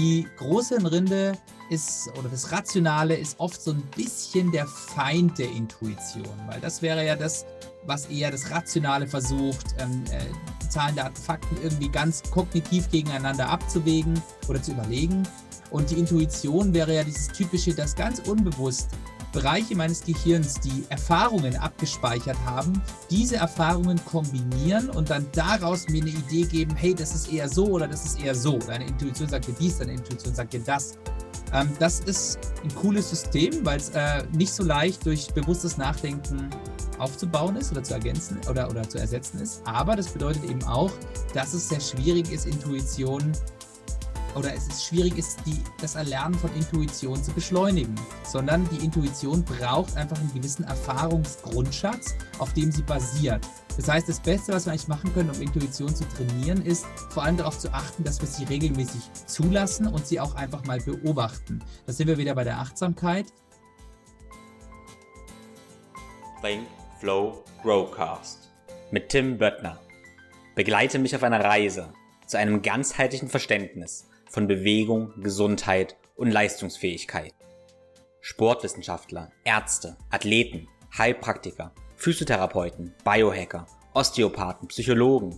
die Großhirnrinde ist, oder das Rationale ist oft so ein bisschen der Feind der Intuition, weil das wäre ja das, was eher das Rationale versucht, ähm, äh, Zahlen, Daten, Fakten irgendwie ganz kognitiv gegeneinander abzuwägen oder zu überlegen. Und die Intuition wäre ja dieses typische, das ganz unbewusst Bereiche meines Gehirns, die Erfahrungen abgespeichert haben, diese Erfahrungen kombinieren und dann daraus mir eine Idee geben, hey, das ist eher so oder das ist eher so. Deine Intuition sagt dir dies, deine Intuition sagt dir das. Ähm, das ist ein cooles System, weil es äh, nicht so leicht durch bewusstes Nachdenken aufzubauen ist oder zu ergänzen oder, oder zu ersetzen ist. Aber das bedeutet eben auch, dass es sehr schwierig ist, Intuition oder es ist schwierig ist, die, das Erlernen von Intuition zu beschleunigen, sondern die Intuition braucht einfach einen gewissen Erfahrungsgrundschatz, auf dem sie basiert. Das heißt, das Beste, was wir eigentlich machen können, um Intuition zu trainieren, ist vor allem darauf zu achten, dass wir sie regelmäßig zulassen und sie auch einfach mal beobachten. Da sind wir wieder bei der Achtsamkeit. Think, Flow, Growcast mit Tim Böttner. Begleite mich auf einer Reise zu einem ganzheitlichen Verständnis von Bewegung, Gesundheit und Leistungsfähigkeit. Sportwissenschaftler, Ärzte, Athleten, Heilpraktiker, Physiotherapeuten, Biohacker, Osteopathen, Psychologen.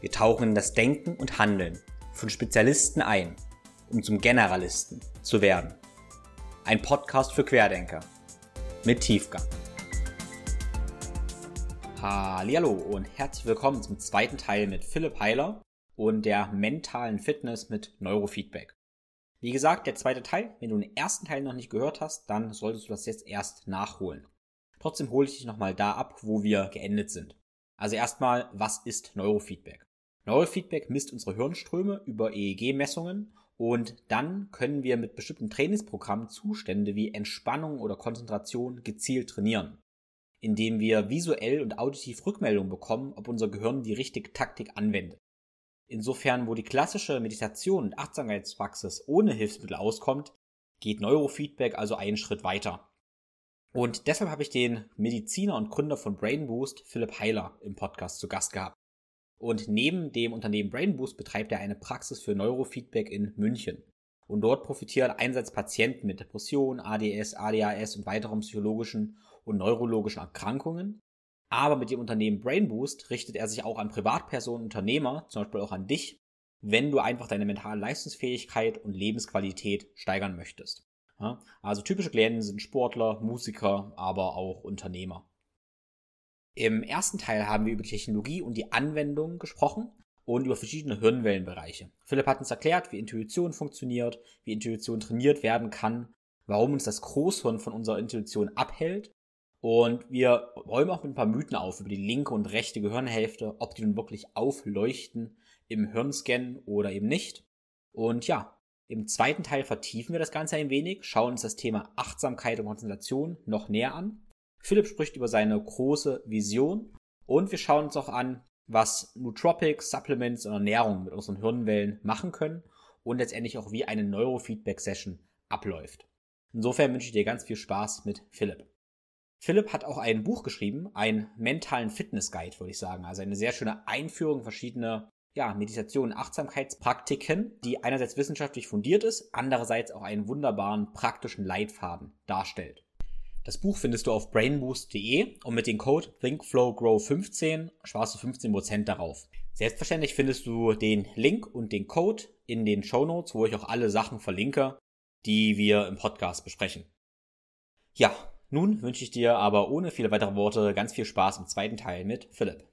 Wir tauchen in das Denken und Handeln von Spezialisten ein, um zum Generalisten zu werden. Ein Podcast für Querdenker mit Tiefgang. Hallo und herzlich willkommen zum zweiten Teil mit Philipp Heiler und der mentalen Fitness mit Neurofeedback. Wie gesagt, der zweite Teil, wenn du den ersten Teil noch nicht gehört hast, dann solltest du das jetzt erst nachholen. Trotzdem hole ich dich nochmal da ab, wo wir geendet sind. Also erstmal, was ist Neurofeedback? Neurofeedback misst unsere Hirnströme über EEG-Messungen und dann können wir mit bestimmten Trainingsprogrammen Zustände wie Entspannung oder Konzentration gezielt trainieren, indem wir visuell und auditiv Rückmeldung bekommen, ob unser Gehirn die richtige Taktik anwendet. Insofern, wo die klassische Meditation und Achtsamkeitspraxis ohne Hilfsmittel auskommt, geht Neurofeedback also einen Schritt weiter. Und deshalb habe ich den Mediziner und Gründer von Brain Boost, Philipp Heiler, im Podcast zu Gast gehabt. Und neben dem Unternehmen Brain Boost betreibt er eine Praxis für Neurofeedback in München. Und dort profitieren einerseits Patienten mit Depressionen, ADS, ADHS und weiteren psychologischen und neurologischen Erkrankungen, aber mit dem Unternehmen Brain Boost richtet er sich auch an Privatpersonen, Unternehmer, zum Beispiel auch an dich, wenn du einfach deine mentale Leistungsfähigkeit und Lebensqualität steigern möchtest. Also typische Klienten sind Sportler, Musiker, aber auch Unternehmer. Im ersten Teil haben wir über Technologie und die Anwendung gesprochen und über verschiedene Hirnwellenbereiche. Philipp hat uns erklärt, wie Intuition funktioniert, wie Intuition trainiert werden kann, warum uns das Großhirn von unserer Intuition abhält und wir räumen auch mit ein paar Mythen auf über die linke und rechte Gehirnhälfte, ob die nun wirklich aufleuchten im Hirnscan oder eben nicht. Und ja, im zweiten Teil vertiefen wir das Ganze ein wenig, schauen uns das Thema Achtsamkeit und Konzentration noch näher an. Philipp spricht über seine große Vision und wir schauen uns auch an, was Nootropics, Supplements und Ernährung mit unseren Hirnwellen machen können und letztendlich auch wie eine Neurofeedback-Session abläuft. Insofern wünsche ich dir ganz viel Spaß mit Philipp. Philipp hat auch ein Buch geschrieben, einen mentalen Fitness Guide, würde ich sagen. Also eine sehr schöne Einführung in verschiedene ja, Meditation, Achtsamkeitspraktiken, die einerseits wissenschaftlich fundiert ist, andererseits auch einen wunderbaren praktischen Leitfaden darstellt. Das Buch findest du auf brainboost.de und mit dem Code ThinkFlowGrow15 sparst du 15% darauf. Selbstverständlich findest du den Link und den Code in den Show Notes, wo ich auch alle Sachen verlinke, die wir im Podcast besprechen. Ja, nun wünsche ich dir aber ohne viele weitere Worte ganz viel Spaß im zweiten Teil mit Philipp.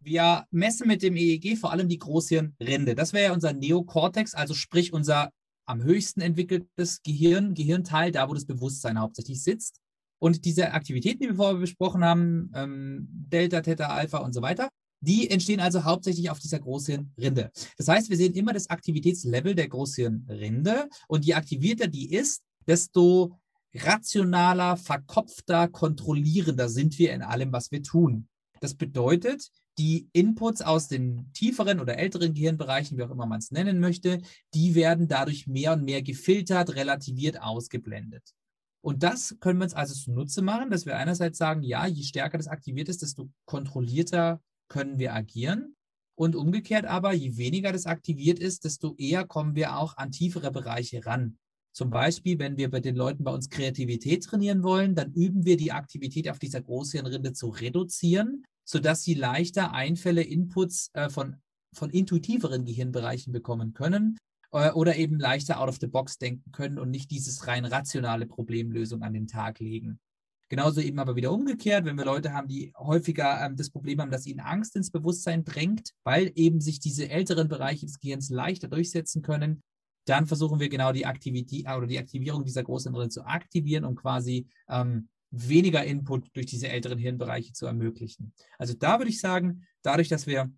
Wir messen mit dem EEG vor allem die Großhirnrinde. Das wäre ja unser Neokortex, also sprich unser am höchsten entwickeltes Gehirn, Gehirnteil, da wo das Bewusstsein hauptsächlich sitzt. Und diese Aktivitäten, die wir vorher besprochen haben, ähm, Delta, Theta, Alpha und so weiter, die entstehen also hauptsächlich auf dieser Großhirnrinde. Das heißt, wir sehen immer das Aktivitätslevel der Großhirnrinde und je aktivierter die ist, desto rationaler, verkopfter, kontrollierender sind wir in allem, was wir tun. Das bedeutet, die Inputs aus den tieferen oder älteren Gehirnbereichen, wie auch immer man es nennen möchte, die werden dadurch mehr und mehr gefiltert, relativiert, ausgeblendet. Und das können wir uns also zunutze machen, dass wir einerseits sagen, ja, je stärker das aktiviert ist, desto kontrollierter können wir agieren. Und umgekehrt aber, je weniger das aktiviert ist, desto eher kommen wir auch an tiefere Bereiche ran. Zum Beispiel, wenn wir bei den Leuten bei uns Kreativität trainieren wollen, dann üben wir die Aktivität auf dieser Großhirnrinde zu reduzieren, sodass sie leichter Einfälle, Inputs äh, von, von intuitiveren Gehirnbereichen bekommen können äh, oder eben leichter out of the box denken können und nicht dieses rein rationale Problemlösung an den Tag legen. Genauso eben aber wieder umgekehrt, wenn wir Leute haben, die häufiger ähm, das Problem haben, dass ihnen Angst ins Bewusstsein drängt, weil eben sich diese älteren Bereiche des Gehirns leichter durchsetzen können, dann versuchen wir genau die Aktivität oder die Aktivierung dieser großen Hirnrinde zu aktivieren, um quasi ähm, weniger Input durch diese älteren Hirnbereiche zu ermöglichen. Also da würde ich sagen, dadurch, dass wir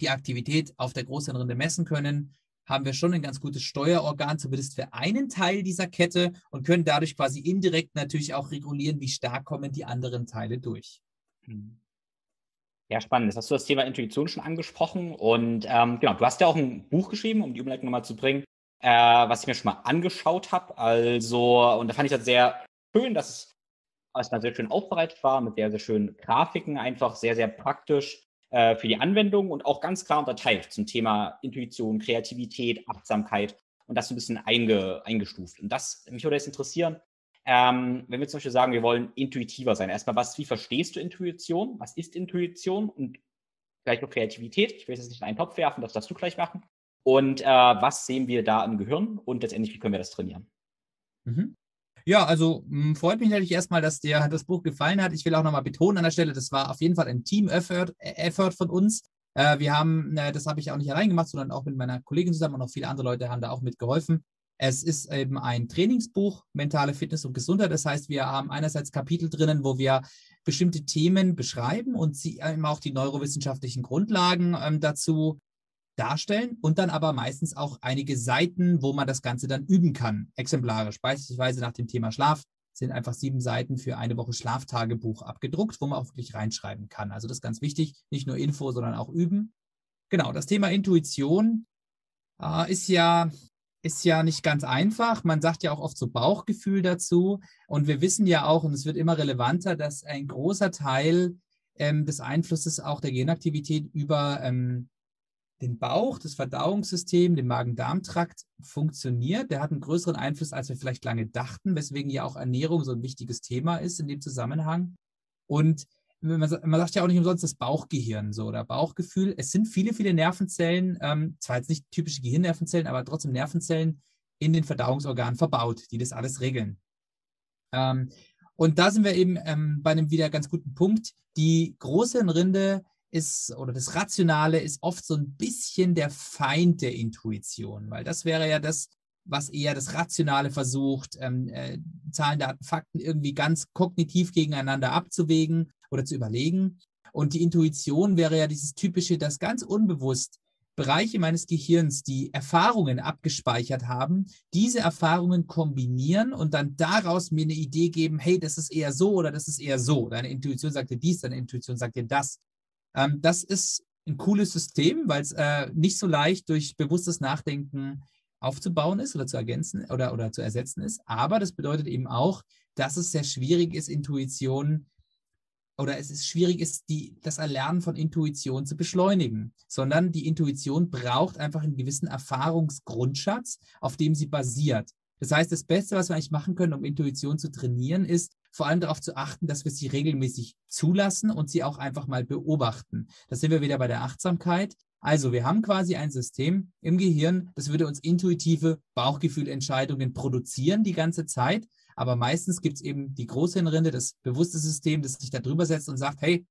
die Aktivität auf der Großhirnrinde messen können, haben wir schon ein ganz gutes Steuerorgan, zumindest für einen Teil dieser Kette und können dadurch quasi indirekt natürlich auch regulieren, wie stark kommen die anderen Teile durch. Mhm. Ja, spannend. Jetzt hast du das Thema Intuition schon angesprochen und ähm, genau, du hast ja auch ein Buch geschrieben, um die Umleitung nochmal zu bringen, äh, was ich mir schon mal angeschaut habe. Also, und da fand ich das sehr schön, dass es erstmal sehr schön aufbereitet war, mit sehr, sehr schönen Grafiken, einfach sehr, sehr praktisch äh, für die Anwendung und auch ganz klar unterteilt zum Thema Intuition, Kreativität, Achtsamkeit und das so ein bisschen einge, eingestuft. Und das, mich würde jetzt interessieren, ähm, wenn wir zum Beispiel sagen, wir wollen intuitiver sein. Erstmal, was, wie verstehst du Intuition? Was ist Intuition? Und vielleicht auch Kreativität. Ich will es jetzt nicht in einen Topf werfen, das darfst du gleich machen. Und äh, was sehen wir da im Gehirn? Und letztendlich, wie können wir das trainieren? Mhm. Ja, also mh, hm, freut mich natürlich erstmal, dass dir das Buch gefallen hat. Ich will auch nochmal betonen an der Stelle, das war auf jeden Fall ein Team-Effort äh, Effort von uns. Äh, wir haben, äh, das habe ich auch nicht allein gemacht, sondern auch mit meiner Kollegin zusammen und auch viele andere Leute haben da auch mitgeholfen. Es ist eben ein Trainingsbuch, mentale Fitness und Gesundheit. Das heißt, wir haben einerseits Kapitel drinnen, wo wir bestimmte Themen beschreiben und sie eben auch die neurowissenschaftlichen Grundlagen ähm, dazu darstellen und dann aber meistens auch einige Seiten, wo man das Ganze dann üben kann, exemplarisch. Beispielsweise nach dem Thema Schlaf sind einfach sieben Seiten für eine Woche Schlaftagebuch abgedruckt, wo man auch wirklich reinschreiben kann. Also das ist ganz wichtig, nicht nur Info, sondern auch üben. Genau, das Thema Intuition äh, ist ja ist ja nicht ganz einfach. Man sagt ja auch oft so Bauchgefühl dazu. Und wir wissen ja auch, und es wird immer relevanter, dass ein großer Teil ähm, des Einflusses auch der Genaktivität über ähm, den Bauch, das Verdauungssystem, den Magen-Darm-Trakt funktioniert. Der hat einen größeren Einfluss, als wir vielleicht lange dachten, weswegen ja auch Ernährung so ein wichtiges Thema ist in dem Zusammenhang. Und man, sagt ja auch nicht umsonst das Bauchgehirn so oder Bauchgefühl. Es sind viele, viele Nervenzellen, ähm, zwar jetzt nicht typische Gehirnnervenzellen, aber trotzdem Nervenzellen in den Verdauungsorganen verbaut, die das alles regeln. Ähm, und da sind wir eben ähm, bei einem wieder ganz guten Punkt. Die große Rinde ist oder das Rationale ist oft so ein bisschen der Feind der Intuition, weil das wäre ja das, was eher das Rationale versucht, ähm, äh, Zahlen, Daten, Fakten irgendwie ganz kognitiv gegeneinander abzuwägen oder zu überlegen. Und die Intuition wäre ja dieses typische, das ganz unbewusst Bereiche meines Gehirns, die Erfahrungen abgespeichert haben, diese Erfahrungen kombinieren und dann daraus mir eine Idee geben, hey, das ist eher so oder das ist eher so. Deine Intuition sagt dir dies, deine Intuition sagt dir das. Ähm, das ist ein cooles System, weil es äh, nicht so leicht durch bewusstes Nachdenken aufzubauen ist oder zu ergänzen oder, oder zu ersetzen ist. Aber das bedeutet eben auch, dass es sehr schwierig ist, Intuition oder es ist schwierig ist, die, das Erlernen von Intuition zu beschleunigen, sondern die Intuition braucht einfach einen gewissen Erfahrungsgrundschatz, auf dem sie basiert. Das heißt, das Beste, was wir eigentlich machen können, um Intuition zu trainieren, ist vor allem darauf zu achten, dass wir sie regelmäßig zulassen und sie auch einfach mal beobachten. Da sind wir wieder bei der Achtsamkeit. Also wir haben quasi ein System im Gehirn, das würde uns intuitive Bauchgefühlentscheidungen produzieren die ganze Zeit. Aber meistens gibt es eben die Großhirnrinde, das bewusste System, das sich da drüber setzt und sagt, hey,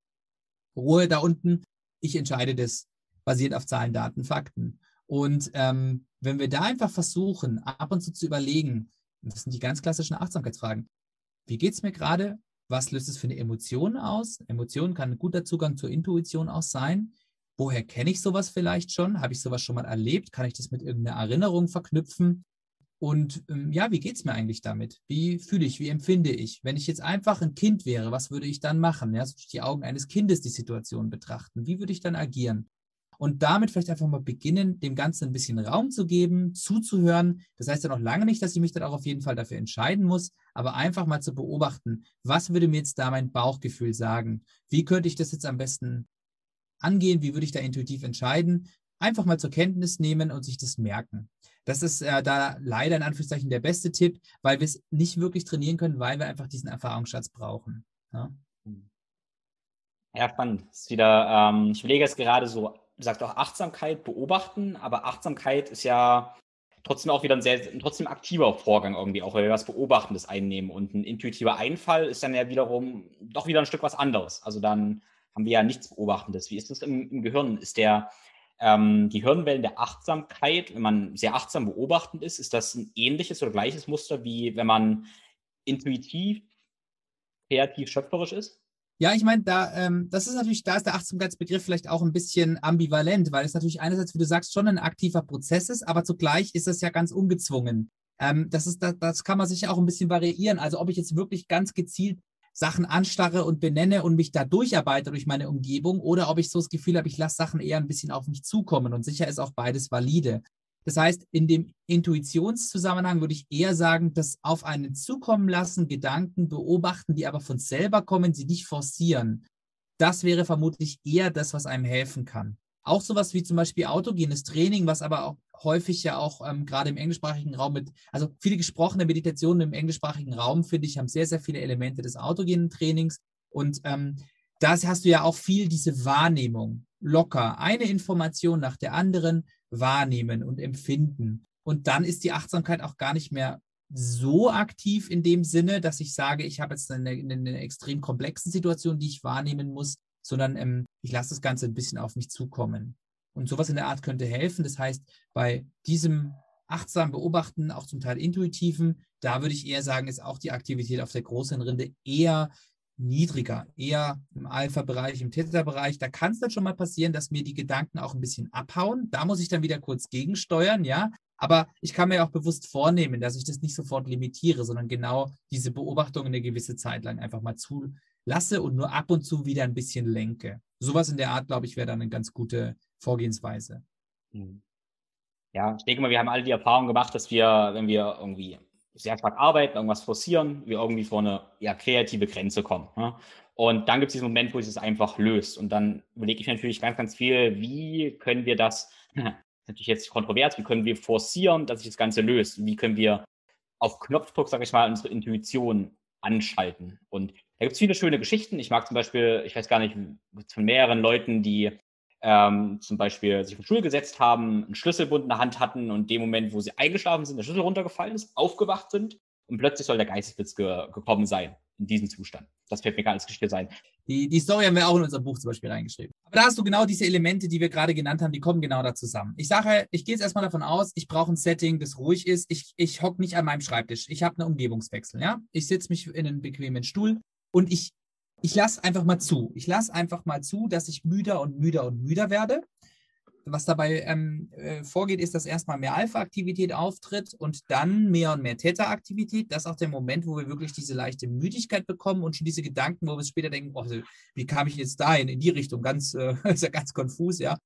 Ruhe da unten, ich entscheide das basiert auf Zahlen, Daten, Fakten. Und ähm, wenn wir da einfach versuchen, ab und zu zu überlegen, das sind die ganz klassischen Achtsamkeitsfragen, wie geht es mir gerade? Was löst es für eine Emotion aus? Emotion kann ein guter Zugang zur Intuition auch sein. Woher kenne ich sowas vielleicht schon? Habe ich sowas schon mal erlebt? Kann ich das mit irgendeiner Erinnerung verknüpfen? Und ähm, ja, wie geht es mir eigentlich damit? Wie fühle ich, wie empfinde ich? Wenn ich jetzt einfach ein Kind wäre, was würde ich dann machen? Ja, so die Augen eines Kindes die Situation betrachten. Wie würde ich dann agieren? Und damit vielleicht einfach mal beginnen, dem Ganzen ein bisschen Raum zu geben, zuzuhören. Das heißt ja noch lange nicht, dass ich mich dann auch auf jeden Fall dafür entscheiden muss, aber einfach mal zu beobachten, was würde mir jetzt da mein Bauchgefühl sagen? Wie könnte ich das jetzt am besten angehen, wie würde ich da intuitiv entscheiden, einfach mal zur Kenntnis nehmen und sich das merken. Das ist äh, da leider in Anführungszeichen der beste Tipp, weil wir es nicht wirklich trainieren können, weil wir einfach diesen Erfahrungsschatz brauchen. Ja, ja spannend. Ist wieder, ähm, ich überlege jetzt gerade so, du sagst auch Achtsamkeit beobachten, aber Achtsamkeit ist ja trotzdem auch wieder ein sehr, trotzdem aktiver Vorgang irgendwie, auch weil wir was Beobachtendes einnehmen. Und ein intuitiver Einfall ist dann ja wiederum doch wieder ein Stück was anderes. Also dann haben wir ja nichts Beobachtendes. Wie ist das im, im Gehirn? Ist der, ähm, die Hirnwellen der Achtsamkeit, wenn man sehr achtsam beobachtend ist, ist das ein ähnliches oder gleiches Muster, wie wenn man intuitiv, kreativ, schöpferisch ist? Ja, ich meine, da, ähm, das ist natürlich, da ist der Achtsamkeitsbegriff vielleicht auch ein bisschen ambivalent, weil es natürlich einerseits, wie du sagst, schon ein aktiver Prozess ist, aber zugleich ist es ja ganz ungezwungen. Ähm, das ist, das, das kann man sich auch ein bisschen variieren. Also ob ich jetzt wirklich ganz gezielt Sachen anstarre und benenne und mich da durcharbeite durch meine Umgebung oder ob ich so das Gefühl habe, ich lasse Sachen eher ein bisschen auf mich zukommen und sicher ist auch beides valide. Das heißt, in dem Intuitionszusammenhang würde ich eher sagen, das auf einen zukommen lassen, Gedanken beobachten, die aber von selber kommen, sie nicht forcieren. Das wäre vermutlich eher das, was einem helfen kann. Auch sowas wie zum Beispiel autogenes Training, was aber auch häufig ja auch ähm, gerade im englischsprachigen Raum mit, also viele gesprochene Meditationen im englischsprachigen Raum, finde ich, haben sehr, sehr viele Elemente des autogenen Trainings. Und ähm, da hast du ja auch viel diese Wahrnehmung, locker, eine Information nach der anderen wahrnehmen und empfinden. Und dann ist die Achtsamkeit auch gar nicht mehr so aktiv in dem Sinne, dass ich sage, ich habe jetzt eine, eine extrem komplexen Situation, die ich wahrnehmen muss, sondern ähm, ich lasse das Ganze ein bisschen auf mich zukommen. Und sowas in der Art könnte helfen. Das heißt, bei diesem achtsamen Beobachten, auch zum Teil intuitiven, da würde ich eher sagen, ist auch die Aktivität auf der großen Rinde eher niedriger, eher im Alpha-Bereich, im Theta-Bereich. Da kann es dann schon mal passieren, dass mir die Gedanken auch ein bisschen abhauen. Da muss ich dann wieder kurz gegensteuern, ja. Aber ich kann mir auch bewusst vornehmen, dass ich das nicht sofort limitiere, sondern genau diese Beobachtung eine gewisse Zeit lang einfach mal zulasse und nur ab und zu wieder ein bisschen lenke. Sowas in der Art, glaube ich, wäre dann eine ganz gute Vorgehensweise. Mhm. Ja, ich denke mal, wir haben alle die Erfahrung gemacht, dass wir, wenn wir irgendwie sehr stark arbeiten, irgendwas forcieren, wir irgendwie vor eine ja, kreative Grenze kommen. Ne? Und dann gibt es diesen Moment, wo sich das einfach löst. Und dann überlege ich natürlich ganz, ganz viel, wie können wir das, natürlich jetzt kontrovers, wie können wir forcieren, dass sich das Ganze löst? Wie können wir auf Knopfdruck, sage ich mal, unsere Intuition anschalten? Und da gibt es viele schöne Geschichten. Ich mag zum Beispiel, ich weiß gar nicht, von mehreren Leuten, die ähm, zum Beispiel sich den Stuhl gesetzt haben, einen Schlüsselbund in der Hand hatten und dem Moment, wo sie eingeschlafen sind, der Schlüssel runtergefallen ist, aufgewacht sind und plötzlich soll der Geistesblitz ge gekommen sein in diesem Zustand. Das fällt mir gar nicht Geschichte sein. Die, die Story haben wir auch in unser Buch zum Beispiel reingeschrieben. Aber da hast du genau diese Elemente, die wir gerade genannt haben, die kommen genau da zusammen. Ich sage, ich gehe jetzt erstmal davon aus, ich brauche ein Setting, das ruhig ist. Ich, ich hocke nicht an meinem Schreibtisch. Ich habe einen Umgebungswechsel. Ja? Ich setze mich in einen bequemen Stuhl und ich ich lasse einfach mal zu. Ich lasse einfach mal zu, dass ich müder und müder und müder werde. Was dabei ähm, äh, vorgeht, ist, dass erstmal mehr Alpha-Aktivität auftritt und dann mehr und mehr Theta-Aktivität. Das ist auch der Moment, wo wir wirklich diese leichte Müdigkeit bekommen und schon diese Gedanken, wo wir später denken, oh, wie kam ich jetzt dahin, in die Richtung? Ganz, äh, ist ja ganz konfus, ja.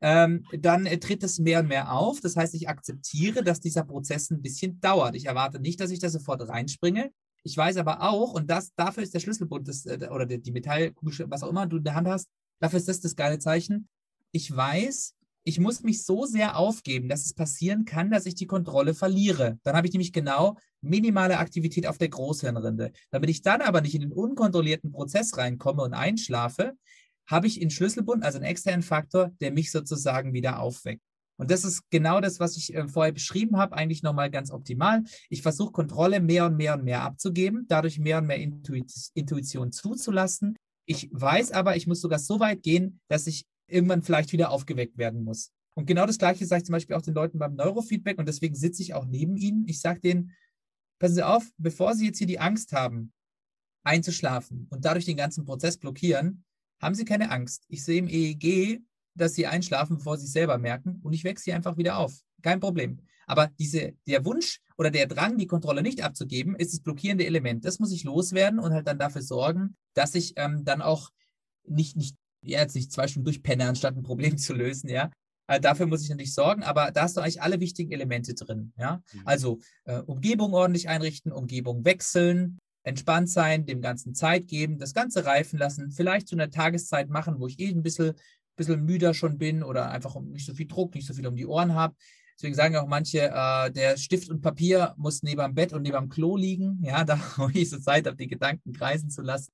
Ähm, dann äh, tritt es mehr und mehr auf. Das heißt, ich akzeptiere, dass dieser Prozess ein bisschen dauert. Ich erwarte nicht, dass ich da sofort reinspringe, ich weiß aber auch, und das, dafür ist der Schlüsselbund das, äh, oder die, die Metallkugel, was auch immer du in der Hand hast, dafür ist das das geile Zeichen. Ich weiß, ich muss mich so sehr aufgeben, dass es passieren kann, dass ich die Kontrolle verliere. Dann habe ich nämlich genau minimale Aktivität auf der Großhirnrinde. Damit ich dann aber nicht in den unkontrollierten Prozess reinkomme und einschlafe, habe ich einen Schlüsselbund, also einen externen Faktor, der mich sozusagen wieder aufweckt. Und das ist genau das, was ich äh, vorher beschrieben habe, eigentlich nochmal ganz optimal. Ich versuche Kontrolle mehr und mehr und mehr abzugeben, dadurch mehr und mehr Intuition zuzulassen. Ich weiß aber, ich muss sogar so weit gehen, dass ich irgendwann vielleicht wieder aufgeweckt werden muss. Und genau das Gleiche sage ich zum Beispiel auch den Leuten beim Neurofeedback und deswegen sitze ich auch neben ihnen. Ich sage denen, passen Sie auf, bevor Sie jetzt hier die Angst haben, einzuschlafen und dadurch den ganzen Prozess blockieren, haben Sie keine Angst. Ich sehe im EEG dass sie einschlafen, bevor sie es selber merken und ich wecke sie einfach wieder auf. Kein Problem. Aber diese, der Wunsch oder der Drang, die Kontrolle nicht abzugeben, ist das blockierende Element. Das muss ich loswerden und halt dann dafür sorgen, dass ich ähm, dann auch nicht, nicht, ja, jetzt nicht zwei Stunden durchpenne, anstatt ein Problem zu lösen, ja. Also dafür muss ich natürlich sorgen, aber da hast du eigentlich alle wichtigen Elemente drin, ja. Mhm. Also äh, Umgebung ordentlich einrichten, Umgebung wechseln, entspannt sein, dem Ganzen Zeit geben, das Ganze reifen lassen, vielleicht zu einer Tageszeit machen, wo ich eh ein bisschen bisschen müder schon bin oder einfach nicht so viel Druck, nicht so viel um die Ohren habe. Deswegen sagen auch manche, äh, der Stift und Papier muss neben dem Bett und neben dem Klo liegen. Ja, da wo ich so Zeit habe, die Gedanken kreisen zu lassen.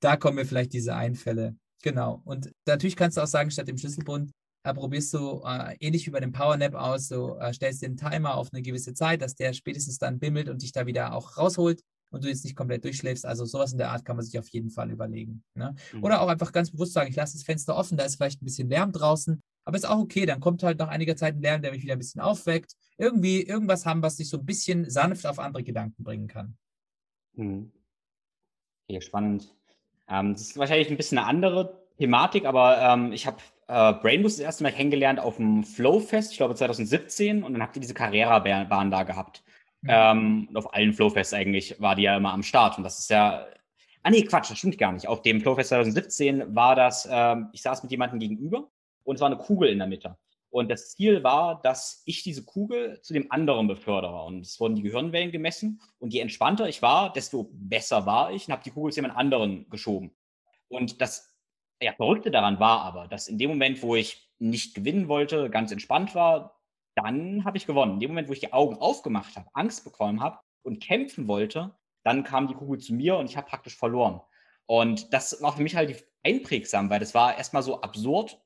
Da kommen mir vielleicht diese Einfälle. Genau. Und natürlich kannst du auch sagen, statt dem Schlüsselbund äh, probierst du äh, ähnlich wie bei dem Powernap aus, so äh, stellst den Timer auf eine gewisse Zeit, dass der spätestens dann bimmelt und dich da wieder auch rausholt und du jetzt nicht komplett durchschläfst. Also sowas in der Art kann man sich auf jeden Fall überlegen. Ne? Mhm. Oder auch einfach ganz bewusst sagen, ich lasse das Fenster offen, da ist vielleicht ein bisschen Lärm draußen, aber ist auch okay, dann kommt halt nach einiger Zeit ein Lärm, der mich wieder ein bisschen aufweckt. Irgendwie irgendwas haben, was dich so ein bisschen sanft auf andere Gedanken bringen kann. Mhm. Okay, spannend. Ähm, das ist wahrscheinlich ein bisschen eine andere Thematik, aber ähm, ich habe äh, Brainboost das erste Mal kennengelernt auf dem Flowfest, ich glaube 2017, und dann habt ihr diese Carrera-Bahn da gehabt. Mhm. Ähm, und auf allen Flowfests eigentlich war die ja immer am Start. Und das ist ja. Ah, nee, Quatsch, das stimmt gar nicht. Auf dem Flowfest 2017 war das, ähm, ich saß mit jemandem gegenüber und es war eine Kugel in der Mitte. Und das Ziel war, dass ich diese Kugel zu dem anderen befördere. Und es wurden die Gehirnwellen gemessen. Und je entspannter ich war, desto besser war ich und habe die Kugel zu jemand anderen geschoben. Und das ja, Verrückte daran war aber, dass in dem Moment, wo ich nicht gewinnen wollte, ganz entspannt war, dann habe ich gewonnen. In dem Moment, wo ich die Augen aufgemacht habe, Angst bekommen habe und kämpfen wollte, dann kam die Kugel zu mir und ich habe praktisch verloren. Und das war für mich halt einprägsam, weil das war erstmal so absurd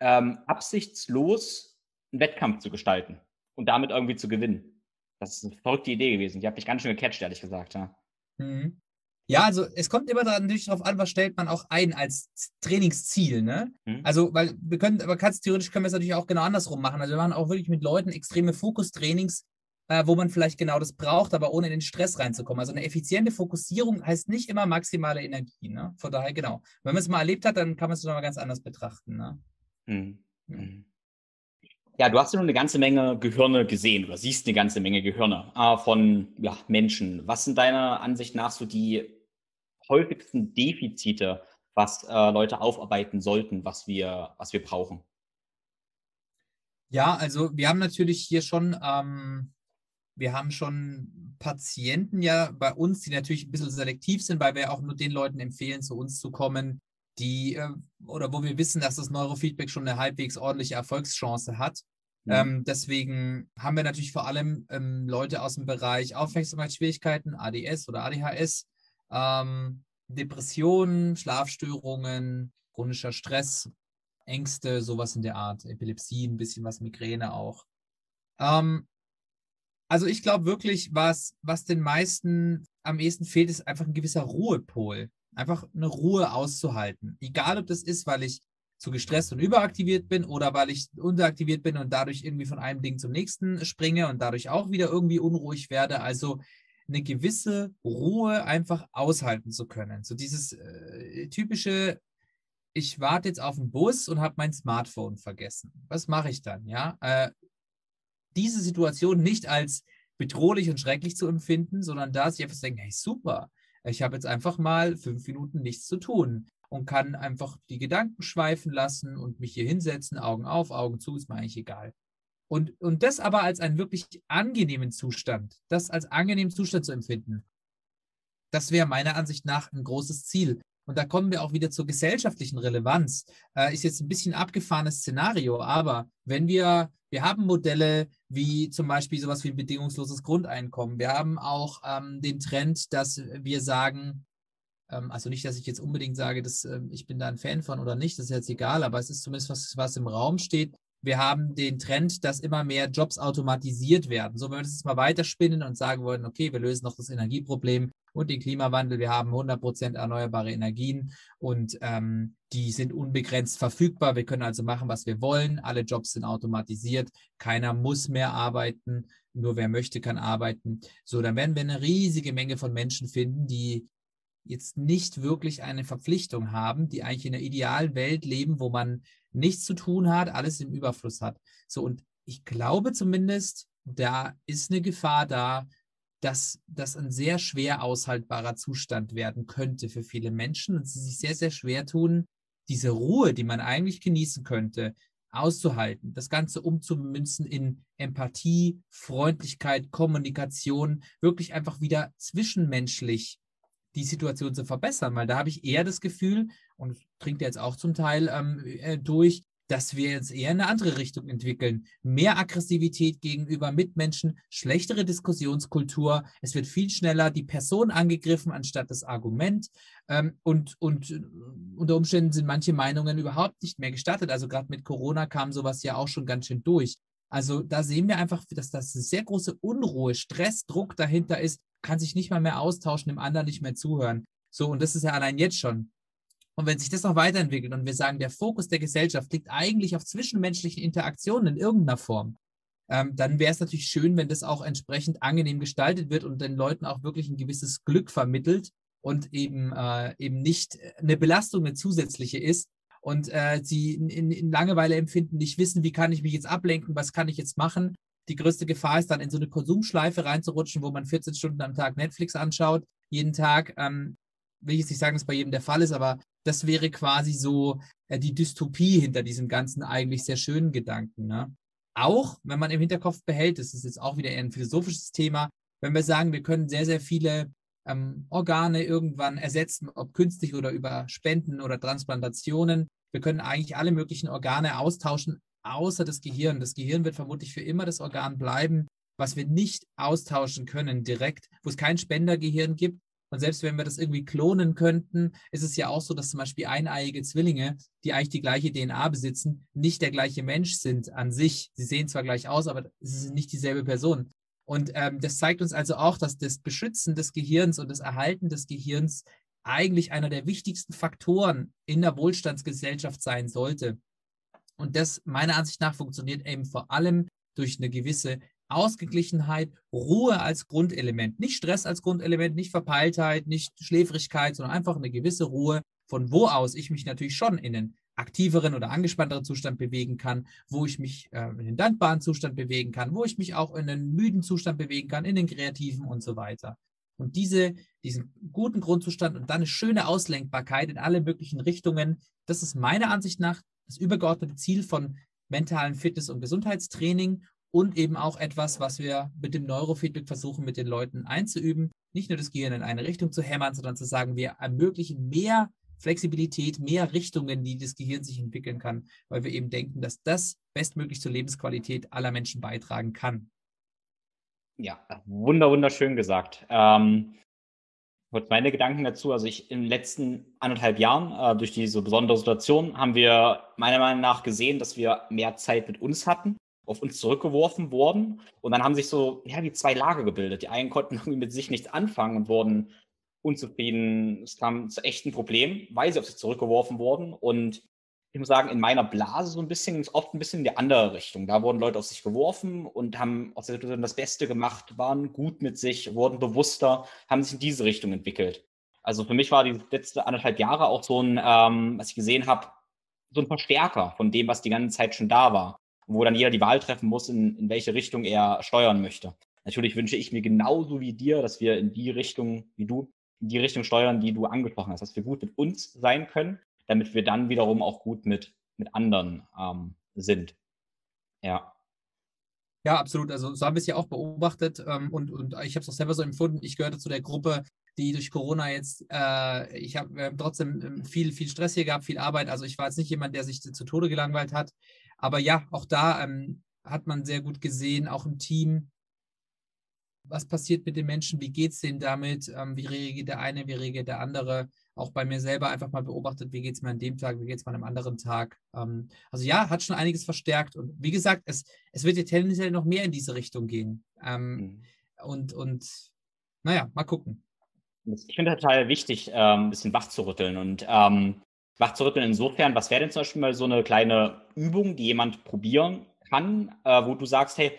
ähm, absichtslos einen Wettkampf zu gestalten und damit irgendwie zu gewinnen. Das ist eine verrückte Idee gewesen. Die hat mich ganz schön gecatcht, ehrlich gesagt. Ja. Mhm. Ja, also es kommt immer natürlich darauf an, was stellt man auch ein als Trainingsziel, ne? Mhm. Also, weil wir können, aber kannst theoretisch können wir es natürlich auch genau andersrum machen. Also wir machen auch wirklich mit Leuten extreme Fokustrainings, äh, wo man vielleicht genau das braucht, aber ohne in den Stress reinzukommen. Also eine effiziente Fokussierung heißt nicht immer maximale Energie, ne? Von daher, genau. Wenn man es mal erlebt hat, dann kann man es nochmal ganz anders betrachten, ne? Mhm. Mhm. Ja, du hast ja nun eine ganze Menge Gehirne gesehen oder siehst eine ganze Menge Gehirne äh, von ja, Menschen. Was sind deiner Ansicht nach so die häufigsten Defizite, was äh, Leute aufarbeiten sollten, was wir, was wir brauchen? Ja, also wir haben natürlich hier schon, ähm, wir haben schon Patienten ja bei uns, die natürlich ein bisschen selektiv sind, weil wir auch nur den Leuten empfehlen, zu uns zu kommen, die äh, oder wo wir wissen, dass das Neurofeedback schon eine halbwegs ordentliche Erfolgschance hat. Mhm. Ähm, deswegen haben wir natürlich vor allem ähm, Leute aus dem Bereich Aufmerksamkeitsschwierigkeiten, ADS oder ADHS, ähm, Depressionen, Schlafstörungen, chronischer Stress, Ängste, sowas in der Art, Epilepsie, ein bisschen was Migräne auch. Ähm, also ich glaube wirklich, was, was den meisten am ehesten fehlt, ist einfach ein gewisser Ruhepol einfach eine Ruhe auszuhalten. Egal, ob das ist, weil ich zu gestresst und überaktiviert bin oder weil ich unteraktiviert bin und dadurch irgendwie von einem Ding zum nächsten springe und dadurch auch wieder irgendwie unruhig werde. Also eine gewisse Ruhe einfach aushalten zu können. So dieses äh, typische, ich warte jetzt auf den Bus und habe mein Smartphone vergessen. Was mache ich dann? Ja, äh, diese Situation nicht als bedrohlich und schrecklich zu empfinden, sondern da sich einfach denken, hey super, ich habe jetzt einfach mal fünf Minuten nichts zu tun und kann einfach die Gedanken schweifen lassen und mich hier hinsetzen, Augen auf, Augen zu, ist mir eigentlich egal. Und, und das aber als einen wirklich angenehmen Zustand, das als angenehmen Zustand zu empfinden, das wäre meiner Ansicht nach ein großes Ziel. Und da kommen wir auch wieder zur gesellschaftlichen Relevanz. Äh, ist jetzt ein bisschen abgefahrenes Szenario, aber wenn wir, wir haben Modelle wie zum Beispiel sowas wie bedingungsloses Grundeinkommen. Wir haben auch ähm, den Trend, dass wir sagen, ähm, also nicht, dass ich jetzt unbedingt sage, dass äh, ich bin da ein Fan von oder nicht, das ist jetzt egal, aber es ist zumindest was, was im Raum steht. Wir haben den Trend, dass immer mehr Jobs automatisiert werden. So, wenn wir das jetzt mal weiterspinnen und sagen wollen, okay, wir lösen noch das Energieproblem, und den Klimawandel. Wir haben 100 Prozent erneuerbare Energien und ähm, die sind unbegrenzt verfügbar. Wir können also machen, was wir wollen. Alle Jobs sind automatisiert. Keiner muss mehr arbeiten. Nur wer möchte, kann arbeiten. So, dann werden wir eine riesige Menge von Menschen finden, die jetzt nicht wirklich eine Verpflichtung haben, die eigentlich in einer idealen Welt leben, wo man nichts zu tun hat, alles im Überfluss hat. So, und ich glaube zumindest, da ist eine Gefahr da, dass das ein sehr schwer aushaltbarer Zustand werden könnte für viele Menschen und sie sich sehr, sehr schwer tun, diese Ruhe, die man eigentlich genießen könnte, auszuhalten, das Ganze umzumünzen in Empathie, Freundlichkeit, Kommunikation, wirklich einfach wieder zwischenmenschlich die Situation zu verbessern, weil da habe ich eher das Gefühl, und trinkt jetzt auch zum Teil ähm, äh, durch, dass wir jetzt eher in eine andere Richtung entwickeln. Mehr Aggressivität gegenüber Mitmenschen, schlechtere Diskussionskultur. Es wird viel schneller die Person angegriffen anstatt das Argument. Ähm, und, und äh, unter Umständen sind manche Meinungen überhaupt nicht mehr gestattet. Also gerade mit Corona kam sowas ja auch schon ganz schön durch. Also da sehen wir einfach, dass das eine sehr große Unruhe, Stress, Druck dahinter ist, kann sich nicht mal mehr austauschen, dem anderen nicht mehr zuhören. So, und das ist ja allein jetzt schon und wenn sich das noch weiterentwickelt und wir sagen, der Fokus der Gesellschaft liegt eigentlich auf zwischenmenschlichen Interaktionen in irgendeiner Form, ähm, dann wäre es natürlich schön, wenn das auch entsprechend angenehm gestaltet wird und den Leuten auch wirklich ein gewisses Glück vermittelt und eben, äh, eben nicht eine Belastung, eine zusätzliche ist und äh, sie in, in, Langeweile empfinden, nicht wissen, wie kann ich mich jetzt ablenken, was kann ich jetzt machen. Die größte Gefahr ist dann in so eine Konsumschleife reinzurutschen, wo man 14 Stunden am Tag Netflix anschaut, jeden Tag. Ähm, will ich jetzt nicht sagen, dass bei jedem der Fall ist, aber das wäre quasi so äh, die Dystopie hinter diesem ganzen eigentlich sehr schönen Gedanken. Ne? Auch, wenn man im Hinterkopf behält, das ist jetzt auch wieder eher ein philosophisches Thema, wenn wir sagen, wir können sehr, sehr viele ähm, Organe irgendwann ersetzen, ob künstlich oder über Spenden oder Transplantationen. Wir können eigentlich alle möglichen Organe austauschen, außer das Gehirn. Das Gehirn wird vermutlich für immer das Organ bleiben, was wir nicht austauschen können direkt, wo es kein Spendergehirn gibt, und selbst wenn wir das irgendwie klonen könnten, ist es ja auch so, dass zum Beispiel eineiige Zwillinge, die eigentlich die gleiche DNA besitzen, nicht der gleiche Mensch sind an sich. Sie sehen zwar gleich aus, aber es ist nicht dieselbe Person. Und ähm, das zeigt uns also auch, dass das Beschützen des Gehirns und das Erhalten des Gehirns eigentlich einer der wichtigsten Faktoren in der Wohlstandsgesellschaft sein sollte. Und das meiner Ansicht nach funktioniert eben vor allem durch eine gewisse Ausgeglichenheit, Ruhe als Grundelement. Nicht Stress als Grundelement, nicht Verpeiltheit, nicht Schläfrigkeit, sondern einfach eine gewisse Ruhe, von wo aus ich mich natürlich schon in einen aktiveren oder angespannteren Zustand bewegen kann, wo ich mich äh, in den dankbaren Zustand bewegen kann, wo ich mich auch in einen müden Zustand bewegen kann, in den kreativen und so weiter. Und diese, diesen guten Grundzustand und dann eine schöne Auslenkbarkeit in alle möglichen Richtungen, das ist meiner Ansicht nach das übergeordnete Ziel von mentalen Fitness- und Gesundheitstraining und eben auch etwas, was wir mit dem Neurofeedback versuchen, mit den Leuten einzuüben. Nicht nur das Gehirn in eine Richtung zu hämmern, sondern zu sagen, wir ermöglichen mehr Flexibilität, mehr Richtungen, die das Gehirn sich entwickeln kann, weil wir eben denken, dass das bestmöglich zur Lebensqualität aller Menschen beitragen kann. Ja, wunder, wunderschön gesagt. Ähm, meine Gedanken dazu, also ich in den letzten anderthalb Jahren, äh, durch diese besondere Situation, haben wir meiner Meinung nach gesehen, dass wir mehr Zeit mit uns hatten auf uns zurückgeworfen worden. Und dann haben sich so, ja, wie zwei Lager gebildet. Die einen konnten irgendwie mit sich nichts anfangen und wurden unzufrieden. Es kam zu echten Problemen, weil sie auf sich zurückgeworfen wurden. Und ich muss sagen, in meiner Blase so ein bisschen, oft ein bisschen in die andere Richtung. Da wurden Leute auf sich geworfen und haben aus der Situation das Beste gemacht, waren gut mit sich, wurden bewusster, haben sich in diese Richtung entwickelt. Also für mich war die letzte anderthalb Jahre auch so ein, ähm, was ich gesehen habe, so ein Verstärker von dem, was die ganze Zeit schon da war wo dann jeder die Wahl treffen muss, in, in welche Richtung er steuern möchte. Natürlich wünsche ich mir genauso wie dir, dass wir in die Richtung, wie du, in die Richtung steuern, die du angesprochen hast, dass wir gut mit uns sein können, damit wir dann wiederum auch gut mit, mit anderen ähm, sind. Ja. Ja, absolut. Also so haben wir es ja auch beobachtet ähm, und, und ich habe es auch selber so empfunden. Ich gehörte zu der Gruppe, die durch Corona jetzt, äh, ich habe trotzdem ähm, viel, viel Stress hier gehabt, viel Arbeit. Also ich war jetzt nicht jemand, der sich zu Tode gelangweilt hat. Aber ja, auch da ähm, hat man sehr gut gesehen, auch im Team, was passiert mit den Menschen, wie geht es denen damit, ähm, wie reagiert der eine, wie reagiert der andere. Auch bei mir selber einfach mal beobachtet, wie geht es mir an dem Tag, wie geht es mir an einem anderen Tag. Ähm, also ja, hat schon einiges verstärkt. Und wie gesagt, es, es wird ja tendenziell noch mehr in diese Richtung gehen. Ähm, mhm. Und, und naja, mal gucken. Ich finde total wichtig, ähm, ein bisschen wach zu rütteln. Und ähm, Wachzurütteln insofern, was wäre denn zum Beispiel mal so eine kleine Übung, die jemand probieren kann, äh, wo du sagst, hey,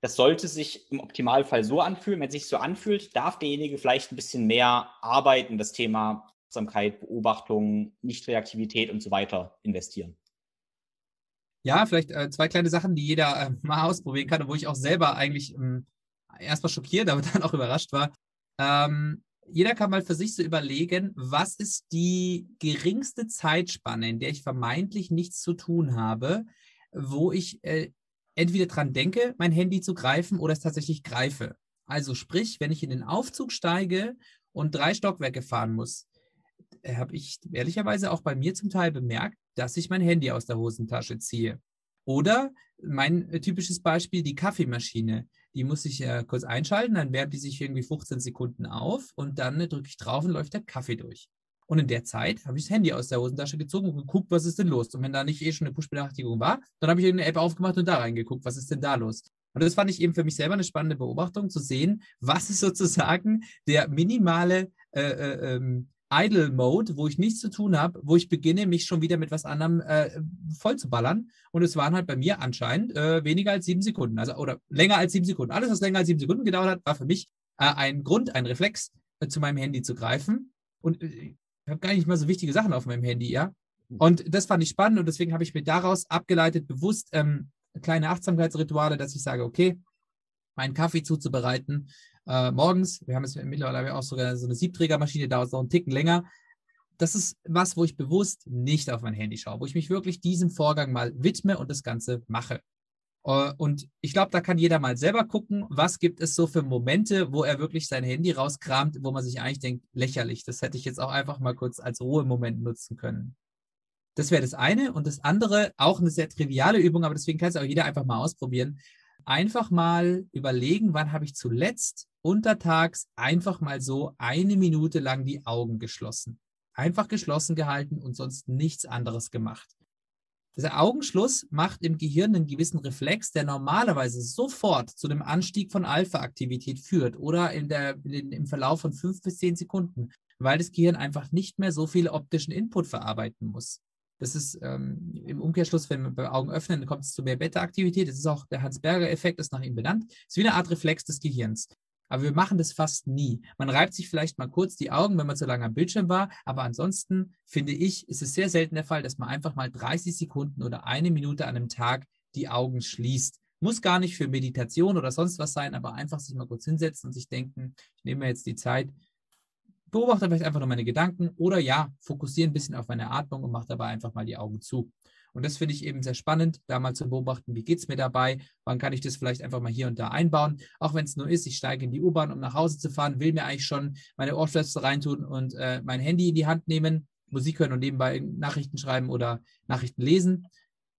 das sollte sich im Optimalfall so anfühlen. Wenn es sich so anfühlt, darf derjenige vielleicht ein bisschen mehr Arbeit in das Thema Achtsamkeit, Beobachtung, Nichtreaktivität und so weiter investieren. Ja, vielleicht äh, zwei kleine Sachen, die jeder äh, mal ausprobieren kann und wo ich auch selber eigentlich ähm, erstmal schockiert, aber dann auch überrascht war. Ähm, jeder kann mal für sich so überlegen, was ist die geringste Zeitspanne, in der ich vermeintlich nichts zu tun habe, wo ich äh, entweder dran denke, mein Handy zu greifen oder es tatsächlich greife. Also sprich, wenn ich in den Aufzug steige und drei Stockwerke fahren muss, habe ich ehrlicherweise auch bei mir zum Teil bemerkt, dass ich mein Handy aus der Hosentasche ziehe. Oder mein typisches Beispiel, die Kaffeemaschine. Die muss ich äh, kurz einschalten, dann wärmt die sich irgendwie 15 Sekunden auf und dann äh, drücke ich drauf und läuft der Kaffee durch. Und in der Zeit habe ich das Handy aus der Hosentasche gezogen und geguckt, was ist denn los. Und wenn da nicht eh schon eine Push-Benachrichtigung war, dann habe ich eine App aufgemacht und da reingeguckt, was ist denn da los. Und das fand ich eben für mich selber eine spannende Beobachtung, zu sehen, was ist sozusagen der minimale äh, äh, ähm, Idle Mode, wo ich nichts zu tun habe, wo ich beginne, mich schon wieder mit was anderem äh, voll zu ballern. Und es waren halt bei mir anscheinend äh, weniger als sieben Sekunden, also oder länger als sieben Sekunden. Alles, was länger als sieben Sekunden gedauert hat, war für mich äh, ein Grund, ein Reflex, äh, zu meinem Handy zu greifen. Und äh, habe gar nicht mal so wichtige Sachen auf meinem Handy, ja. Und das fand ich spannend und deswegen habe ich mir daraus abgeleitet, bewusst ähm, kleine Achtsamkeitsrituale, dass ich sage, okay, meinen Kaffee zuzubereiten, äh, morgens. Wir haben jetzt mittlerweile auch sogar so eine Siebträgermaschine, dauert es noch einen Ticken länger. Das ist was, wo ich bewusst nicht auf mein Handy schaue, wo ich mich wirklich diesem Vorgang mal widme und das Ganze mache. Uh, und ich glaube, da kann jeder mal selber gucken, was gibt es so für Momente, wo er wirklich sein Handy rauskramt, wo man sich eigentlich denkt, lächerlich. Das hätte ich jetzt auch einfach mal kurz als Ruhemoment nutzen können. Das wäre das eine. Und das andere, auch eine sehr triviale Übung, aber deswegen kann es auch jeder einfach mal ausprobieren. Einfach mal überlegen, wann habe ich zuletzt untertags einfach mal so eine Minute lang die Augen geschlossen. Einfach geschlossen gehalten und sonst nichts anderes gemacht. Dieser Augenschluss macht im Gehirn einen gewissen Reflex, der normalerweise sofort zu einem Anstieg von Alpha-Aktivität führt oder in der, in, im Verlauf von fünf bis zehn Sekunden, weil das Gehirn einfach nicht mehr so viel optischen Input verarbeiten muss. Das ist ähm, im Umkehrschluss, wenn wir Augen öffnen, dann kommt es zu mehr Beta-Aktivität. Das ist auch der Hans-Berger-Effekt, ist nach ihm benannt. Ist wie eine Art Reflex des Gehirns. Aber wir machen das fast nie. Man reibt sich vielleicht mal kurz die Augen, wenn man zu lange am Bildschirm war. Aber ansonsten finde ich, ist es sehr selten der Fall, dass man einfach mal 30 Sekunden oder eine Minute an einem Tag die Augen schließt. Muss gar nicht für Meditation oder sonst was sein, aber einfach sich mal kurz hinsetzen und sich denken, ich nehme mir jetzt die Zeit, beobachte vielleicht einfach nur meine Gedanken oder ja, fokussiere ein bisschen auf meine Atmung und mache dabei einfach mal die Augen zu. Und das finde ich eben sehr spannend, da mal zu beobachten, wie geht es mir dabei, wann kann ich das vielleicht einfach mal hier und da einbauen. Auch wenn es nur ist, ich steige in die U-Bahn, um nach Hause zu fahren, will mir eigentlich schon meine Ohrstöpsel reintun und äh, mein Handy in die Hand nehmen, Musik hören und nebenbei Nachrichten schreiben oder Nachrichten lesen.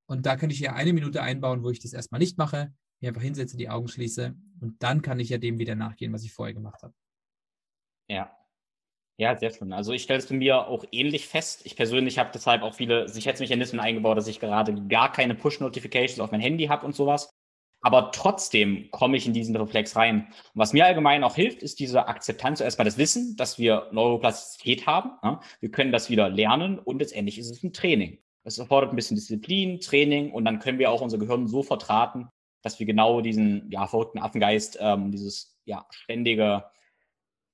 Und da kann ich ja eine Minute einbauen, wo ich das erstmal nicht mache, mir einfach hinsetze, die Augen schließe und dann kann ich ja dem wieder nachgehen, was ich vorher gemacht habe. Ja, ja, sehr schön. Also ich stelle es mir auch ähnlich fest. Ich persönlich habe deshalb auch viele Sicherheitsmechanismen eingebaut, dass ich gerade gar keine Push-Notifications auf mein Handy habe und sowas. Aber trotzdem komme ich in diesen Reflex rein. Und was mir allgemein auch hilft, ist diese Akzeptanz, erstmal das Wissen, dass wir Neuroplastizität haben. Wir können das wieder lernen und letztendlich ist es ein Training. Es erfordert ein bisschen Disziplin, Training und dann können wir auch unser Gehirn so vertraten, dass wir genau diesen ja, verrückten Affengeist, ähm, dieses ja, ständige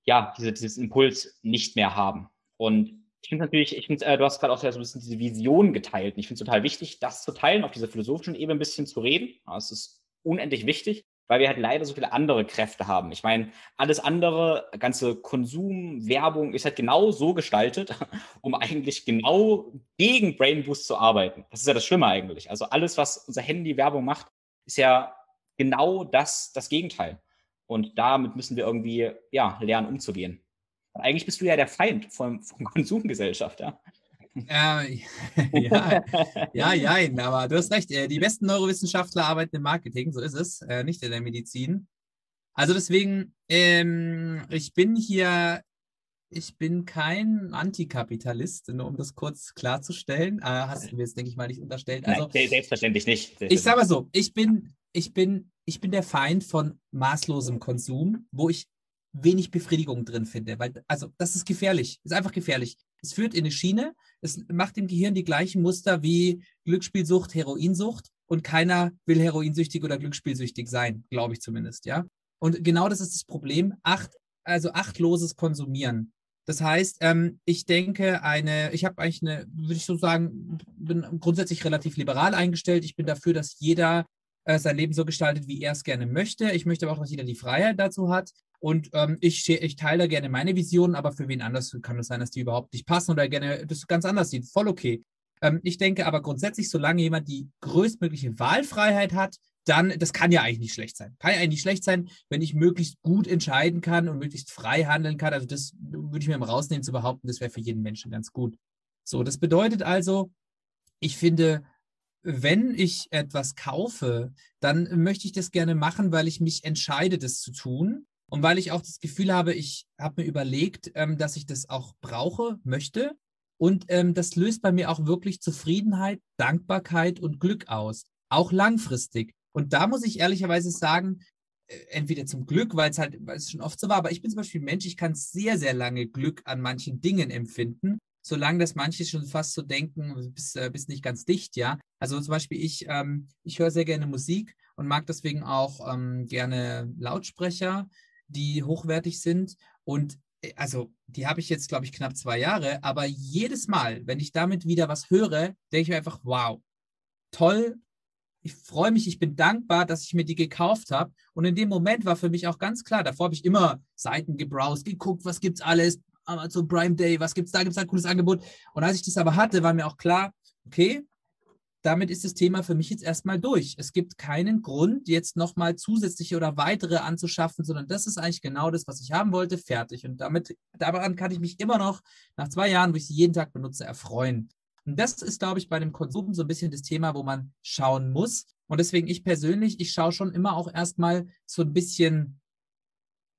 ja, diese, dieses Impuls nicht mehr haben. Und ich finde natürlich, ich finde, äh, du hast gerade auch so ein bisschen diese Vision geteilt. Und ich finde es total wichtig, das zu teilen, auf dieser philosophischen Ebene ein bisschen zu reden. Es ist unendlich wichtig, weil wir halt leider so viele andere Kräfte haben. Ich meine, alles andere, ganze Konsum, Werbung ist halt genau so gestaltet, um eigentlich genau gegen Brain Boost zu arbeiten. Das ist ja das Schlimme eigentlich. Also alles, was unser Handy Werbung macht, ist ja genau das, das Gegenteil. Und damit müssen wir irgendwie ja, lernen, umzugehen. Und eigentlich bist du ja der Feind von, von Konsumgesellschaft, ja. Äh, ja, ja, ja, aber du hast recht. Äh, die besten Neurowissenschaftler arbeiten im Marketing, so ist es, äh, nicht in der Medizin. Also deswegen, ähm, ich bin hier, ich bin kein Antikapitalist, nur um das kurz klarzustellen. Äh, hast du mir jetzt, denke ich mal, nicht unterstellt. Also, Nein, selbstverständlich nicht. Selbstverständlich. Ich sage mal so, ich bin, ich bin ich bin der Feind von maßlosem Konsum, wo ich wenig Befriedigung drin finde. Weil, also, das ist gefährlich. Ist einfach gefährlich. Es führt in eine Schiene. Es macht im Gehirn die gleichen Muster wie Glücksspielsucht, Heroinsucht. Und keiner will heroinsüchtig oder glücksspielsüchtig sein, glaube ich zumindest, ja. Und genau das ist das Problem. Acht, also achtloses Konsumieren. Das heißt, ähm, ich denke, eine, ich habe eigentlich eine, würde ich so sagen, bin grundsätzlich relativ liberal eingestellt. Ich bin dafür, dass jeder äh, sein Leben so gestaltet, wie er es gerne möchte. Ich möchte aber auch, dass jeder die Freiheit dazu hat. Und ähm, ich, ich teile da gerne meine Visionen, aber für wen anders kann es sein, dass die überhaupt nicht passen oder gerne das ganz anders sieht. Voll okay. Ähm, ich denke aber grundsätzlich, solange jemand die größtmögliche Wahlfreiheit hat, dann, das kann ja eigentlich nicht schlecht sein. Kann ja eigentlich nicht schlecht sein, wenn ich möglichst gut entscheiden kann und möglichst frei handeln kann. Also das würde ich mir mal rausnehmen zu behaupten, das wäre für jeden Menschen ganz gut. So, das bedeutet also, ich finde, wenn ich etwas kaufe, dann möchte ich das gerne machen, weil ich mich entscheide, das zu tun. Und weil ich auch das Gefühl habe, ich habe mir überlegt, ähm, dass ich das auch brauche, möchte. Und ähm, das löst bei mir auch wirklich Zufriedenheit, Dankbarkeit und Glück aus, auch langfristig. Und da muss ich ehrlicherweise sagen, äh, entweder zum Glück, weil es halt, weil es schon oft so war, aber ich bin zum Beispiel Mensch, ich kann sehr, sehr lange Glück an manchen Dingen empfinden, solange das manche schon fast so denken, bist, äh, bist nicht ganz dicht, ja. Also zum Beispiel ich, ähm, ich höre sehr gerne Musik und mag deswegen auch ähm, gerne Lautsprecher, die hochwertig sind und äh, also die habe ich jetzt, glaube ich, knapp zwei Jahre, aber jedes Mal, wenn ich damit wieder was höre, denke ich mir einfach, wow, toll, ich freue mich, ich bin dankbar, dass ich mir die gekauft habe. Und in dem Moment war für mich auch ganz klar, davor habe ich immer Seiten gebrowst, geguckt, was gibt's alles, Amazon Prime Day, was gibt's da, gibt's da ein cooles Angebot. Und als ich das aber hatte, war mir auch klar, okay, damit ist das Thema für mich jetzt erstmal durch. Es gibt keinen Grund, jetzt nochmal zusätzliche oder weitere anzuschaffen, sondern das ist eigentlich genau das, was ich haben wollte, fertig. Und damit, daran kann ich mich immer noch nach zwei Jahren, wo ich sie jeden Tag benutze, erfreuen. Und das ist, glaube ich, bei dem Konsum so ein bisschen das Thema, wo man schauen muss. Und deswegen ich persönlich, ich schaue schon immer auch erstmal so ein bisschen,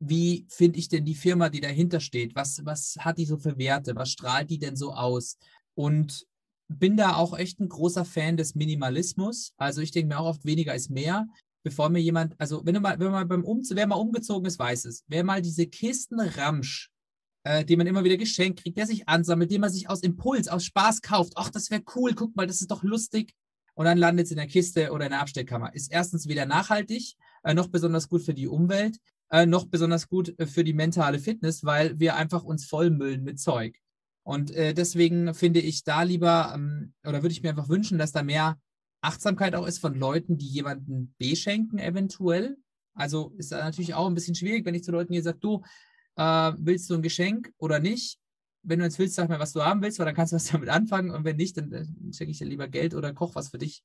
wie finde ich denn die Firma, die dahinter steht? Was, was hat die so für Werte? Was strahlt die denn so aus? Und bin da auch echt ein großer Fan des Minimalismus. Also ich denke mir auch oft, weniger ist mehr. Bevor mir jemand, also wenn du mal, wenn man beim Umzug, wer mal umgezogen ist, weiß es. Wer mal diese Kisten Ramsch äh, den man immer wieder geschenkt kriegt, der sich ansammelt, den man sich aus Impuls, aus Spaß kauft. Ach, das wäre cool, guck mal, das ist doch lustig. Und dann landet es in der Kiste oder in der Abstellkammer. Ist erstens weder nachhaltig, äh, noch besonders gut für die Umwelt, äh, noch besonders gut äh, für die mentale Fitness, weil wir einfach uns vollmüllen mit Zeug. Und äh, deswegen finde ich da lieber, ähm, oder würde ich mir einfach wünschen, dass da mehr Achtsamkeit auch ist von Leuten, die jemanden beschenken, eventuell. Also ist da natürlich auch ein bisschen schwierig, wenn ich zu Leuten hier sage, du, äh, willst du ein Geschenk oder nicht? Wenn du jetzt willst, sag mir, was du haben willst, weil dann kannst du was damit anfangen. Und wenn nicht, dann äh, schenke ich dir lieber Geld oder koch was für dich.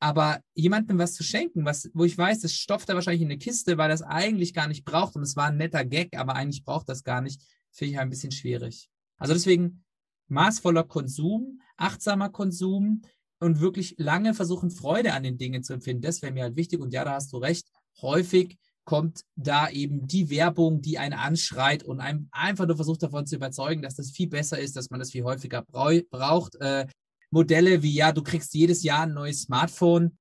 Aber jemandem was zu schenken, was, wo ich weiß, das stopft er wahrscheinlich in eine Kiste, weil das eigentlich gar nicht braucht. Und es war ein netter Gag, aber eigentlich braucht das gar nicht. Finde ich ein bisschen schwierig. Also deswegen maßvoller Konsum, achtsamer Konsum und wirklich lange versuchen, Freude an den Dingen zu empfinden. Das wäre mir halt wichtig. Und ja, da hast du recht. Häufig kommt da eben die Werbung, die einen anschreit und einem einfach nur versucht davon zu überzeugen, dass das viel besser ist, dass man das viel häufiger braucht. Äh, Modelle wie, ja, du kriegst jedes Jahr ein neues Smartphone.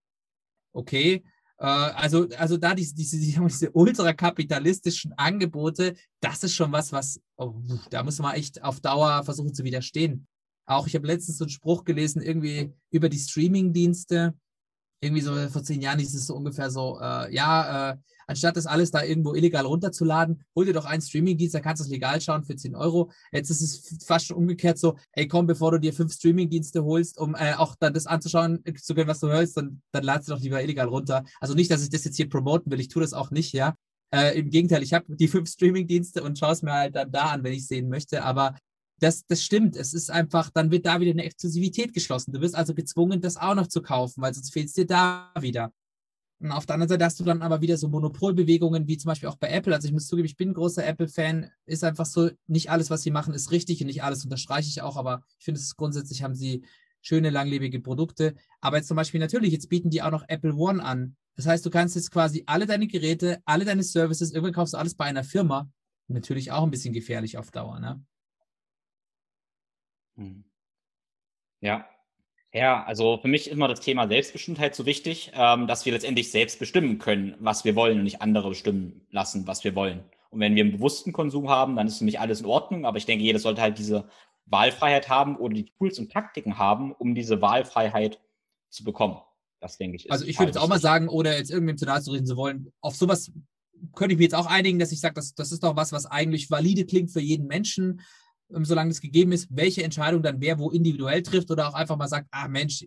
Okay. Äh, also, also da diese, diese, diese ultrakapitalistischen Angebote, das ist schon was, was, oh, da muss man echt auf Dauer versuchen zu widerstehen. Auch ich habe letztens so einen Spruch gelesen, irgendwie über die Streaming-Dienste irgendwie so vor zehn Jahren ist es so ungefähr so, äh, ja, äh, anstatt das alles da irgendwo illegal runterzuladen, hol dir doch einen Streamingdienst, da kannst du es legal schauen für 10 Euro. Jetzt ist es fast schon umgekehrt so, hey komm, bevor du dir fünf Streamingdienste holst, um äh, auch dann das anzuschauen äh, zu können, was du hörst, dann, dann ladst du doch lieber illegal runter. Also nicht, dass ich das jetzt hier promoten will, ich tue das auch nicht, ja. Äh, Im Gegenteil, ich habe die fünf Streamingdienste und schaue es mir halt dann da an, wenn ich sehen möchte. Aber das, das stimmt. Es ist einfach, dann wird da wieder eine Exklusivität geschlossen. Du wirst also gezwungen, das auch noch zu kaufen, weil sonst fehlt es dir da wieder. Und auf der anderen Seite hast du dann aber wieder so Monopolbewegungen, wie zum Beispiel auch bei Apple. Also ich muss zugeben, ich bin großer Apple-Fan. Ist einfach so, nicht alles, was sie machen, ist richtig und nicht alles unterstreiche ich auch, aber ich finde, es grundsätzlich haben sie schöne, langlebige Produkte. Aber jetzt zum Beispiel natürlich, jetzt bieten die auch noch Apple One an. Das heißt, du kannst jetzt quasi alle deine Geräte, alle deine Services, irgendwann kaufst du alles bei einer Firma. Natürlich auch ein bisschen gefährlich auf Dauer, ne? Mhm. Ja. Ja, also für mich ist immer das Thema Selbstbestimmtheit so wichtig, ähm, dass wir letztendlich selbst bestimmen können, was wir wollen und nicht andere bestimmen lassen, was wir wollen. Und wenn wir einen bewussten Konsum haben, dann ist für mich alles in Ordnung. Aber ich denke, jeder sollte halt diese Wahlfreiheit haben oder die Tools und Taktiken haben, um diese Wahlfreiheit zu bekommen. Das denke ich. also ich würde jetzt auch mal sagen, ohne jetzt irgendwem zu nahe zu reden zu wollen, auf sowas könnte ich mir jetzt auch einigen, dass ich sage, das, das ist doch was, was eigentlich valide klingt für jeden Menschen. Ähm, solange es gegeben ist, welche Entscheidung dann wer wo individuell trifft oder auch einfach mal sagt, ah Mensch,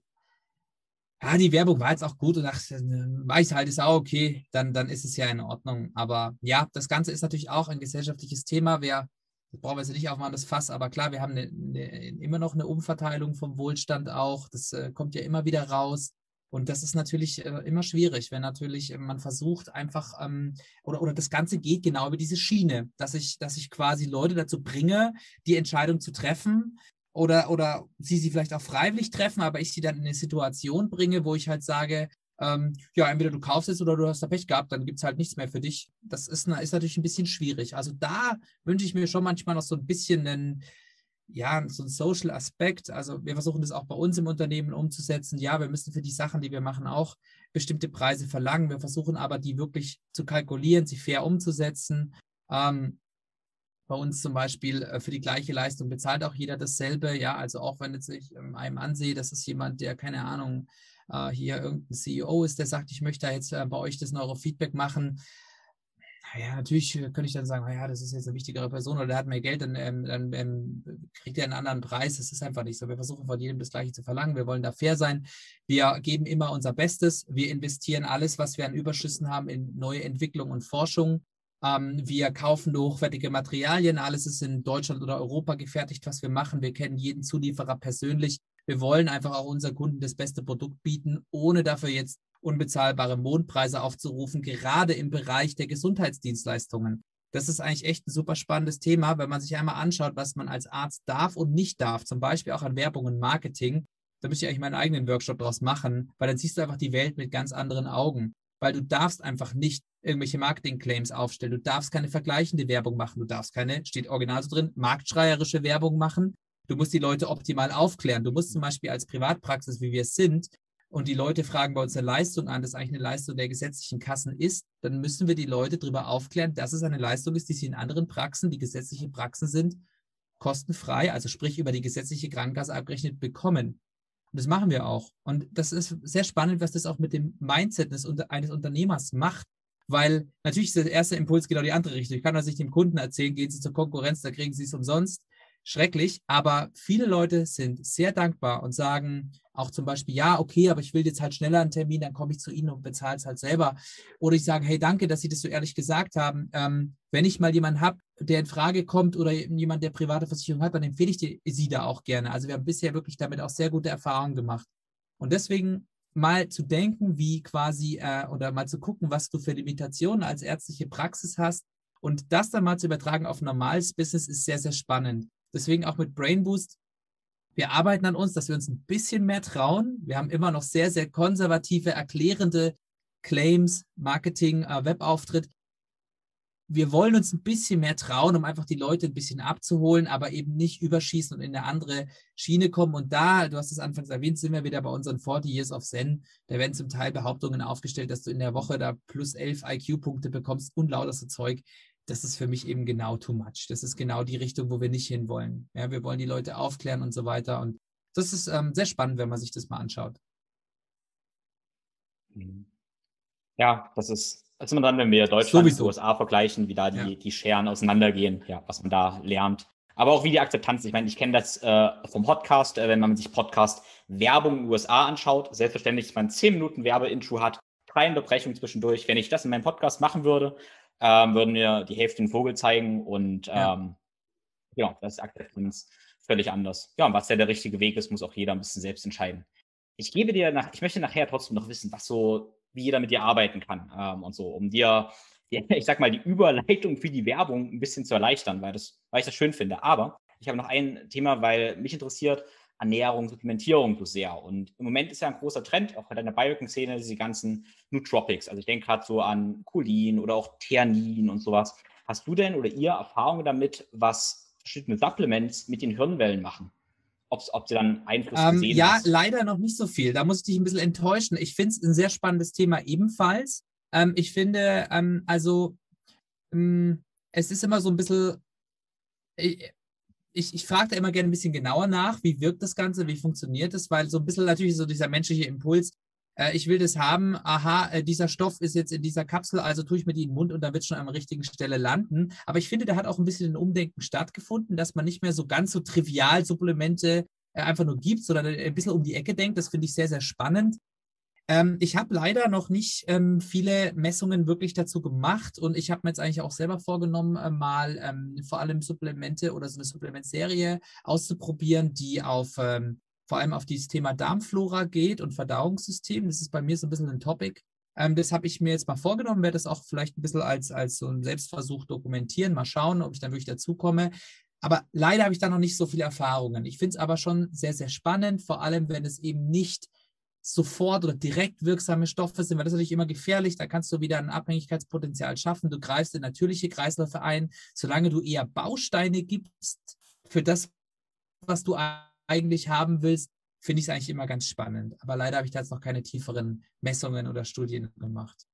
ja, die Werbung war jetzt auch gut und ach, weiß halt, ist auch okay, dann, dann ist es ja in Ordnung. Aber ja, das Ganze ist natürlich auch ein gesellschaftliches Thema. Wir das brauchen wir jetzt nicht aufmachen, das Fass, aber klar, wir haben eine, eine, immer noch eine Umverteilung vom Wohlstand auch. Das äh, kommt ja immer wieder raus. Und das ist natürlich äh, immer schwierig, wenn natürlich äh, man versucht einfach, ähm, oder, oder das Ganze geht genau über diese Schiene, dass ich, dass ich quasi Leute dazu bringe, die Entscheidung zu treffen oder, oder sie sie vielleicht auch freiwillig treffen, aber ich sie dann in eine Situation bringe, wo ich halt sage, ähm, ja, entweder du kaufst es oder du hast da Pech gehabt, dann gibt es halt nichts mehr für dich. Das ist, ist natürlich ein bisschen schwierig. Also da wünsche ich mir schon manchmal noch so ein bisschen einen, ja, so ein Social Aspekt. Also wir versuchen das auch bei uns im Unternehmen umzusetzen. Ja, wir müssen für die Sachen, die wir machen, auch bestimmte Preise verlangen. Wir versuchen aber, die wirklich zu kalkulieren, sie fair umzusetzen. Ähm, bei uns zum Beispiel äh, für die gleiche Leistung bezahlt auch jeder dasselbe. Ja, also auch wenn jetzt ich ähm, einem ansehe, das ist jemand, der keine Ahnung, äh, hier irgendein CEO ist, der sagt, ich möchte jetzt äh, bei euch das Neurofeedback machen ja, natürlich äh, könnte ich dann sagen, ja, das ist jetzt eine wichtigere Person oder der hat mehr Geld, dann, ähm, dann ähm, kriegt er einen anderen Preis. Das ist einfach nicht so. Wir versuchen von jedem das Gleiche zu verlangen. Wir wollen da fair sein. Wir geben immer unser Bestes. Wir investieren alles, was wir an Überschüssen haben, in neue Entwicklung und Forschung. Ähm, wir kaufen hochwertige Materialien. Alles ist in Deutschland oder Europa gefertigt, was wir machen. Wir kennen jeden Zulieferer persönlich. Wir wollen einfach auch unseren Kunden das beste Produkt bieten, ohne dafür jetzt unbezahlbare Mondpreise aufzurufen, gerade im Bereich der Gesundheitsdienstleistungen. Das ist eigentlich echt ein super spannendes Thema, wenn man sich einmal anschaut, was man als Arzt darf und nicht darf, zum Beispiel auch an Werbung und Marketing. Da müsste ich eigentlich meinen eigenen Workshop draus machen, weil dann siehst du einfach die Welt mit ganz anderen Augen. Weil du darfst einfach nicht irgendwelche Marketing-Claims aufstellen. Du darfst keine vergleichende Werbung machen. Du darfst keine, steht original so drin, marktschreierische Werbung machen. Du musst die Leute optimal aufklären. Du musst zum Beispiel als Privatpraxis, wie wir es sind, und die Leute fragen bei uns eine Leistung an, das eigentlich eine Leistung der gesetzlichen Kassen ist, dann müssen wir die Leute darüber aufklären, dass es eine Leistung ist, die sie in anderen Praxen, die gesetzliche Praxen sind, kostenfrei, also sprich über die gesetzliche Krankenkasse abgerechnet bekommen. Und das machen wir auch. Und das ist sehr spannend, was das auch mit dem Mindset eines Unternehmers macht. Weil natürlich ist der erste Impuls genau die andere Richtung. Ich kann das nicht dem Kunden erzählen, gehen Sie zur Konkurrenz, da kriegen Sie es umsonst schrecklich, aber viele Leute sind sehr dankbar und sagen auch zum Beispiel, ja, okay, aber ich will jetzt halt schneller einen Termin, dann komme ich zu Ihnen und bezahle es halt selber. Oder ich sage, hey, danke, dass Sie das so ehrlich gesagt haben. Ähm, wenn ich mal jemanden habe, der in Frage kommt oder jemand, der private Versicherung hat, dann empfehle ich die, Sie da auch gerne. Also wir haben bisher wirklich damit auch sehr gute Erfahrungen gemacht. Und deswegen mal zu denken, wie quasi, äh, oder mal zu gucken, was du für Limitationen als ärztliche Praxis hast und das dann mal zu übertragen auf normales Business ist sehr, sehr spannend. Deswegen auch mit Brain Boost. Wir arbeiten an uns, dass wir uns ein bisschen mehr trauen. Wir haben immer noch sehr, sehr konservative, erklärende Claims, Marketing, äh, Webauftritt. Wir wollen uns ein bisschen mehr trauen, um einfach die Leute ein bisschen abzuholen, aber eben nicht überschießen und in eine andere Schiene kommen. Und da, du hast es anfangs erwähnt, sind wir wieder bei unseren 40 Years of Zen. Da werden zum Teil Behauptungen aufgestellt, dass du in der Woche da plus 11 IQ-Punkte bekommst und lauter so Zeug das ist für mich eben genau too much. Das ist genau die Richtung, wo wir nicht hinwollen. Ja, wir wollen die Leute aufklären und so weiter. Und das ist ähm, sehr spannend, wenn man sich das mal anschaut. Mhm. Ja, das ist, als man dann, wenn wir Deutschland und USA vergleichen, wie da die, ja. die Scheren auseinandergehen, ja, was man da lernt. Aber auch wie die Akzeptanz. Ich meine, ich kenne das äh, vom Podcast, äh, wenn man sich Podcast Werbung in den USA anschaut. Selbstverständlich, dass man 10 Minuten Werbeintro hat, drei Unterbrechungen zwischendurch. Wenn ich das in meinem Podcast machen würde, ähm, würden wir die Hälfte den Vogel zeigen und ja. ähm, genau, das ist Akzeptanz völlig anders. Ja, und was ja der richtige Weg ist, muss auch jeder ein bisschen selbst entscheiden. Ich gebe dir nach, ich möchte nachher trotzdem noch wissen, was so, wie jeder mit dir arbeiten kann ähm, und so, um dir, die, ich sag mal, die Überleitung für die Werbung ein bisschen zu erleichtern, weil, das, weil ich das schön finde. Aber ich habe noch ein Thema, weil mich interessiert, Ernährung, Supplementierung so sehr. Und im Moment ist ja ein großer Trend, auch in der Biohacking-Szene, diese ganzen Nootropics. Also ich denke gerade so an Cholin oder auch Theanin und sowas. Hast du denn oder ihr Erfahrungen damit, was verschiedene Supplements mit den Hirnwellen machen? Ob, ob sie dann Einfluss ähm, gesehen Ja, hast? leider noch nicht so viel. Da muss ich dich ein bisschen enttäuschen. Ich finde es ein sehr spannendes Thema ebenfalls. Ähm, ich finde, ähm, also, ähm, es ist immer so ein bisschen, äh, ich, ich frage da immer gerne ein bisschen genauer nach, wie wirkt das Ganze, wie funktioniert das, weil so ein bisschen natürlich so dieser menschliche Impuls, äh, ich will das haben, aha, äh, dieser Stoff ist jetzt in dieser Kapsel, also tue ich mir die in den Mund und da wird schon an der richtigen Stelle landen. Aber ich finde, da hat auch ein bisschen ein Umdenken stattgefunden, dass man nicht mehr so ganz so trivial Supplemente äh, einfach nur gibt, sondern ein bisschen um die Ecke denkt. Das finde ich sehr, sehr spannend. Ähm, ich habe leider noch nicht ähm, viele Messungen wirklich dazu gemacht und ich habe mir jetzt eigentlich auch selber vorgenommen, äh, mal ähm, vor allem Supplemente oder so eine Supplementserie auszuprobieren, die auf ähm, vor allem auf dieses Thema Darmflora geht und Verdauungssystem. Das ist bei mir so ein bisschen ein Topic. Ähm, das habe ich mir jetzt mal vorgenommen, werde das auch vielleicht ein bisschen als, als so ein Selbstversuch dokumentieren, mal schauen, ob ich dann wirklich dazukomme. Aber leider habe ich da noch nicht so viele Erfahrungen. Ich finde es aber schon sehr, sehr spannend, vor allem wenn es eben nicht sofort oder direkt wirksame Stoffe sind, weil das ist natürlich immer gefährlich. Da kannst du wieder ein Abhängigkeitspotenzial schaffen. Du greifst in natürliche Kreisläufe ein, solange du eher Bausteine gibst für das, was du eigentlich haben willst, finde ich es eigentlich immer ganz spannend. Aber leider habe ich da jetzt noch keine tieferen Messungen oder Studien gemacht.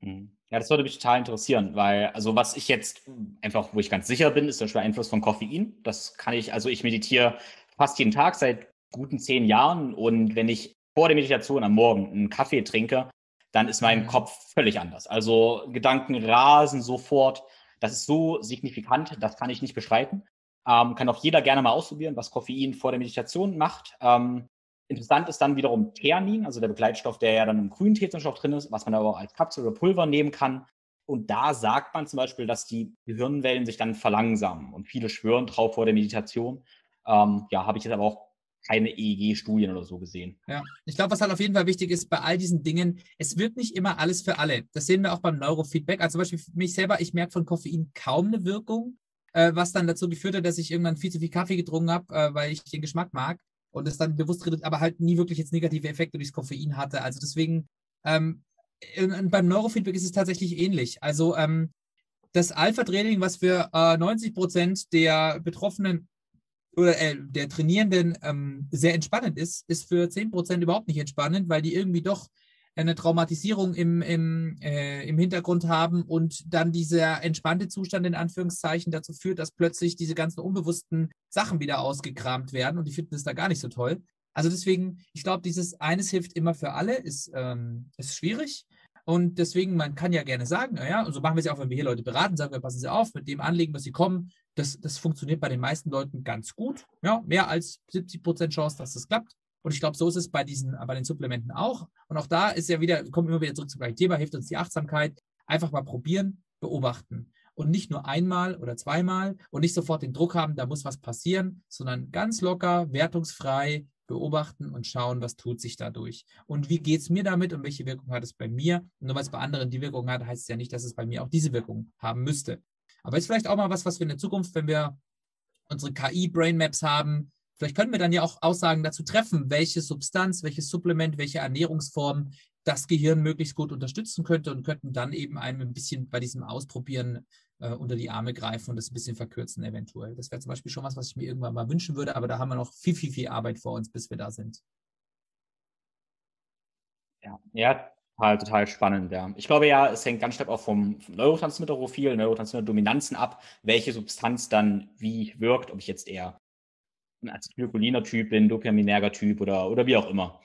Mhm. Ja, das würde mich total interessieren, weil, also was ich jetzt einfach, wo ich ganz sicher bin, ist zum Beispiel Einfluss von Koffein. Das kann ich, also ich meditiere fast jeden Tag seit guten zehn Jahren und wenn ich vor der Meditation am Morgen einen Kaffee trinke, dann ist mein mhm. Kopf völlig anders. Also Gedanken rasen sofort. Das ist so signifikant, das kann ich nicht beschreiten. Ähm, kann auch jeder gerne mal ausprobieren, was Koffein vor der Meditation macht. Ähm, interessant ist dann wiederum Theanin, also der Begleitstoff, der ja dann im grünen Teezenstoff drin ist, was man aber auch als Kapsel oder Pulver nehmen kann. Und da sagt man zum Beispiel, dass die Gehirnwellen sich dann verlangsamen. Und viele schwören drauf vor der Meditation. Ähm, ja, habe ich jetzt aber auch keine EEG-Studien oder so gesehen. Ja, ich glaube, was halt auf jeden Fall wichtig ist bei all diesen Dingen, es wird nicht immer alles für alle. Das sehen wir auch beim Neurofeedback. Also zum Beispiel für mich selber, ich merke von Koffein kaum eine Wirkung äh, was dann dazu geführt hat, dass ich irgendwann viel zu viel Kaffee getrunken habe, äh, weil ich den Geschmack mag und es dann bewusst redet, aber halt nie wirklich jetzt negative Effekte durchs Koffein hatte. Also deswegen, ähm, beim Neurofeedback ist es tatsächlich ähnlich. Also ähm, das Alpha-Training, was für äh, 90 Prozent der Betroffenen oder äh, der Trainierenden ähm, sehr entspannend ist, ist für 10 Prozent überhaupt nicht entspannend, weil die irgendwie doch eine Traumatisierung im, im, äh, im Hintergrund haben und dann dieser entspannte Zustand in Anführungszeichen dazu führt, dass plötzlich diese ganzen unbewussten Sachen wieder ausgekramt werden und die finden es da gar nicht so toll. Also deswegen, ich glaube, dieses eines hilft immer für alle, ist, ähm, ist schwierig. Und deswegen, man kann ja gerne sagen, naja, und so machen wir es ja auch, wenn wir hier Leute beraten, sagen wir, passen Sie auf, mit dem Anliegen, was Sie kommen, das, das funktioniert bei den meisten Leuten ganz gut. Ja, mehr als 70 Prozent Chance, dass das klappt. Und ich glaube, so ist es bei diesen, bei den Supplementen auch. Und auch da ist ja wieder, kommen immer wieder zurück zum gleichen Thema, hilft uns die Achtsamkeit. Einfach mal probieren, beobachten. Und nicht nur einmal oder zweimal und nicht sofort den Druck haben, da muss was passieren, sondern ganz locker, wertungsfrei beobachten und schauen, was tut sich dadurch. Und wie geht es mir damit und welche Wirkung hat es bei mir? Und nur weil es bei anderen die Wirkung hat, heißt es ja nicht, dass es bei mir auch diese Wirkung haben müsste. Aber ist vielleicht auch mal was, was wir in der Zukunft, wenn wir unsere KI-Brain Maps haben, Vielleicht können wir dann ja auch Aussagen dazu treffen, welche Substanz, welches Supplement, welche Ernährungsform das Gehirn möglichst gut unterstützen könnte und könnten dann eben einem ein bisschen bei diesem Ausprobieren äh, unter die Arme greifen und das ein bisschen verkürzen eventuell. Das wäre zum Beispiel schon was, was ich mir irgendwann mal wünschen würde, aber da haben wir noch viel, viel, viel Arbeit vor uns, bis wir da sind. Ja, ja total, total spannend, ja. Ich glaube ja, es hängt ganz stark auch vom, vom Neurotransmitterprofil, Neurotransmitter-Dominanzen ab, welche Substanz dann wie wirkt, ob ich jetzt eher Acetylcholiner Typ bin, dopaminerger Typ oder, oder wie auch immer.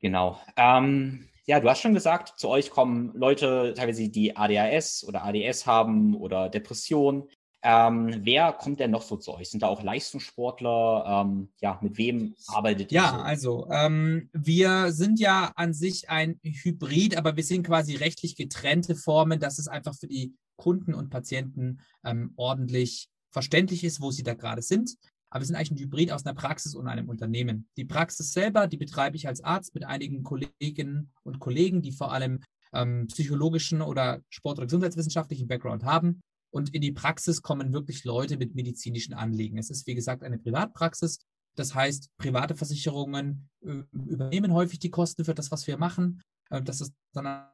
Genau. Ähm, ja, du hast schon gesagt, zu euch kommen Leute, teilweise die ADHS oder ADS haben oder Depression. Ähm, wer kommt denn noch so zu euch? Sind da auch Leistungssportler? Ähm, ja, mit wem arbeitet ihr? Ja, so? also ähm, wir sind ja an sich ein Hybrid, aber wir sind quasi rechtlich getrennte Formen, dass es einfach für die Kunden und Patienten ähm, ordentlich verständlich ist, wo sie da gerade sind. Aber wir sind eigentlich ein Hybrid aus einer Praxis und einem Unternehmen. Die Praxis selber, die betreibe ich als Arzt mit einigen Kolleginnen und Kollegen, die vor allem ähm, psychologischen oder Sport- oder gesundheitswissenschaftlichen Background haben. Und in die Praxis kommen wirklich Leute mit medizinischen Anliegen. Es ist, wie gesagt, eine Privatpraxis. Das heißt, private Versicherungen äh, übernehmen häufig die Kosten für das, was wir machen. Äh, das ist dann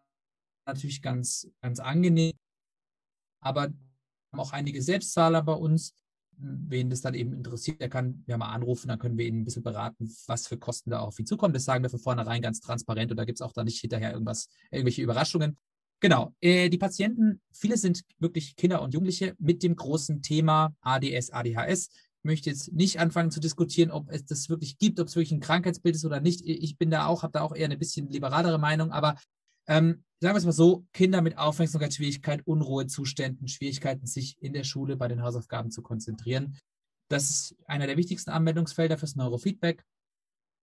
natürlich ganz, ganz angenehm. Aber auch einige Selbstzahler bei uns, wen das dann eben interessiert, der kann ja mal anrufen, dann können wir ihn ein bisschen beraten, was für Kosten da auf ihn zukommen. Das sagen wir von vornherein ganz transparent und da gibt es auch da nicht hinterher irgendwas, irgendwelche Überraschungen. Genau, äh, die Patienten, viele sind wirklich Kinder und Jugendliche mit dem großen Thema ADS, ADHS. Ich möchte jetzt nicht anfangen zu diskutieren, ob es das wirklich gibt, ob es wirklich ein Krankheitsbild ist oder nicht. Ich bin da auch, habe da auch eher eine bisschen liberalere Meinung, aber ähm, sagen wir es mal so, Kinder mit Aufmerksamkeitsschwierigkeit, Unruhezuständen, Schwierigkeiten, sich in der Schule bei den Hausaufgaben zu konzentrieren. Das ist einer der wichtigsten Anwendungsfelder fürs Neurofeedback.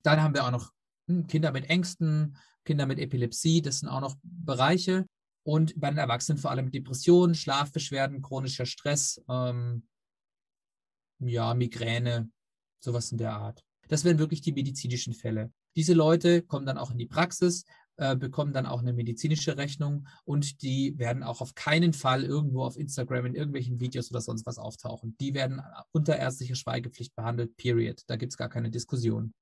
Dann haben wir auch noch hm, Kinder mit Ängsten, Kinder mit Epilepsie, das sind auch noch Bereiche. Und bei den Erwachsenen vor allem Depressionen, Schlafbeschwerden, chronischer Stress, ähm, ja, Migräne, sowas in der Art. Das wären wirklich die medizinischen Fälle. Diese Leute kommen dann auch in die Praxis, äh, bekommen dann auch eine medizinische Rechnung und die werden auch auf keinen Fall irgendwo auf Instagram in irgendwelchen Videos oder sonst was auftauchen. Die werden unter ärztlicher Schweigepflicht behandelt, period. Da gibt es gar keine Diskussion.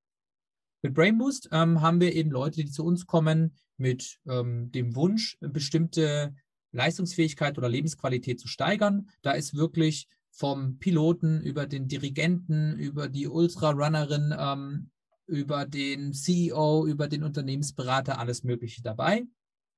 Mit Brainboost ähm, haben wir eben Leute, die zu uns kommen mit ähm, dem Wunsch, bestimmte Leistungsfähigkeit oder Lebensqualität zu steigern. Da ist wirklich vom Piloten über den Dirigenten, über die Ultrarunnerin, ähm, über den CEO, über den Unternehmensberater, alles Mögliche dabei.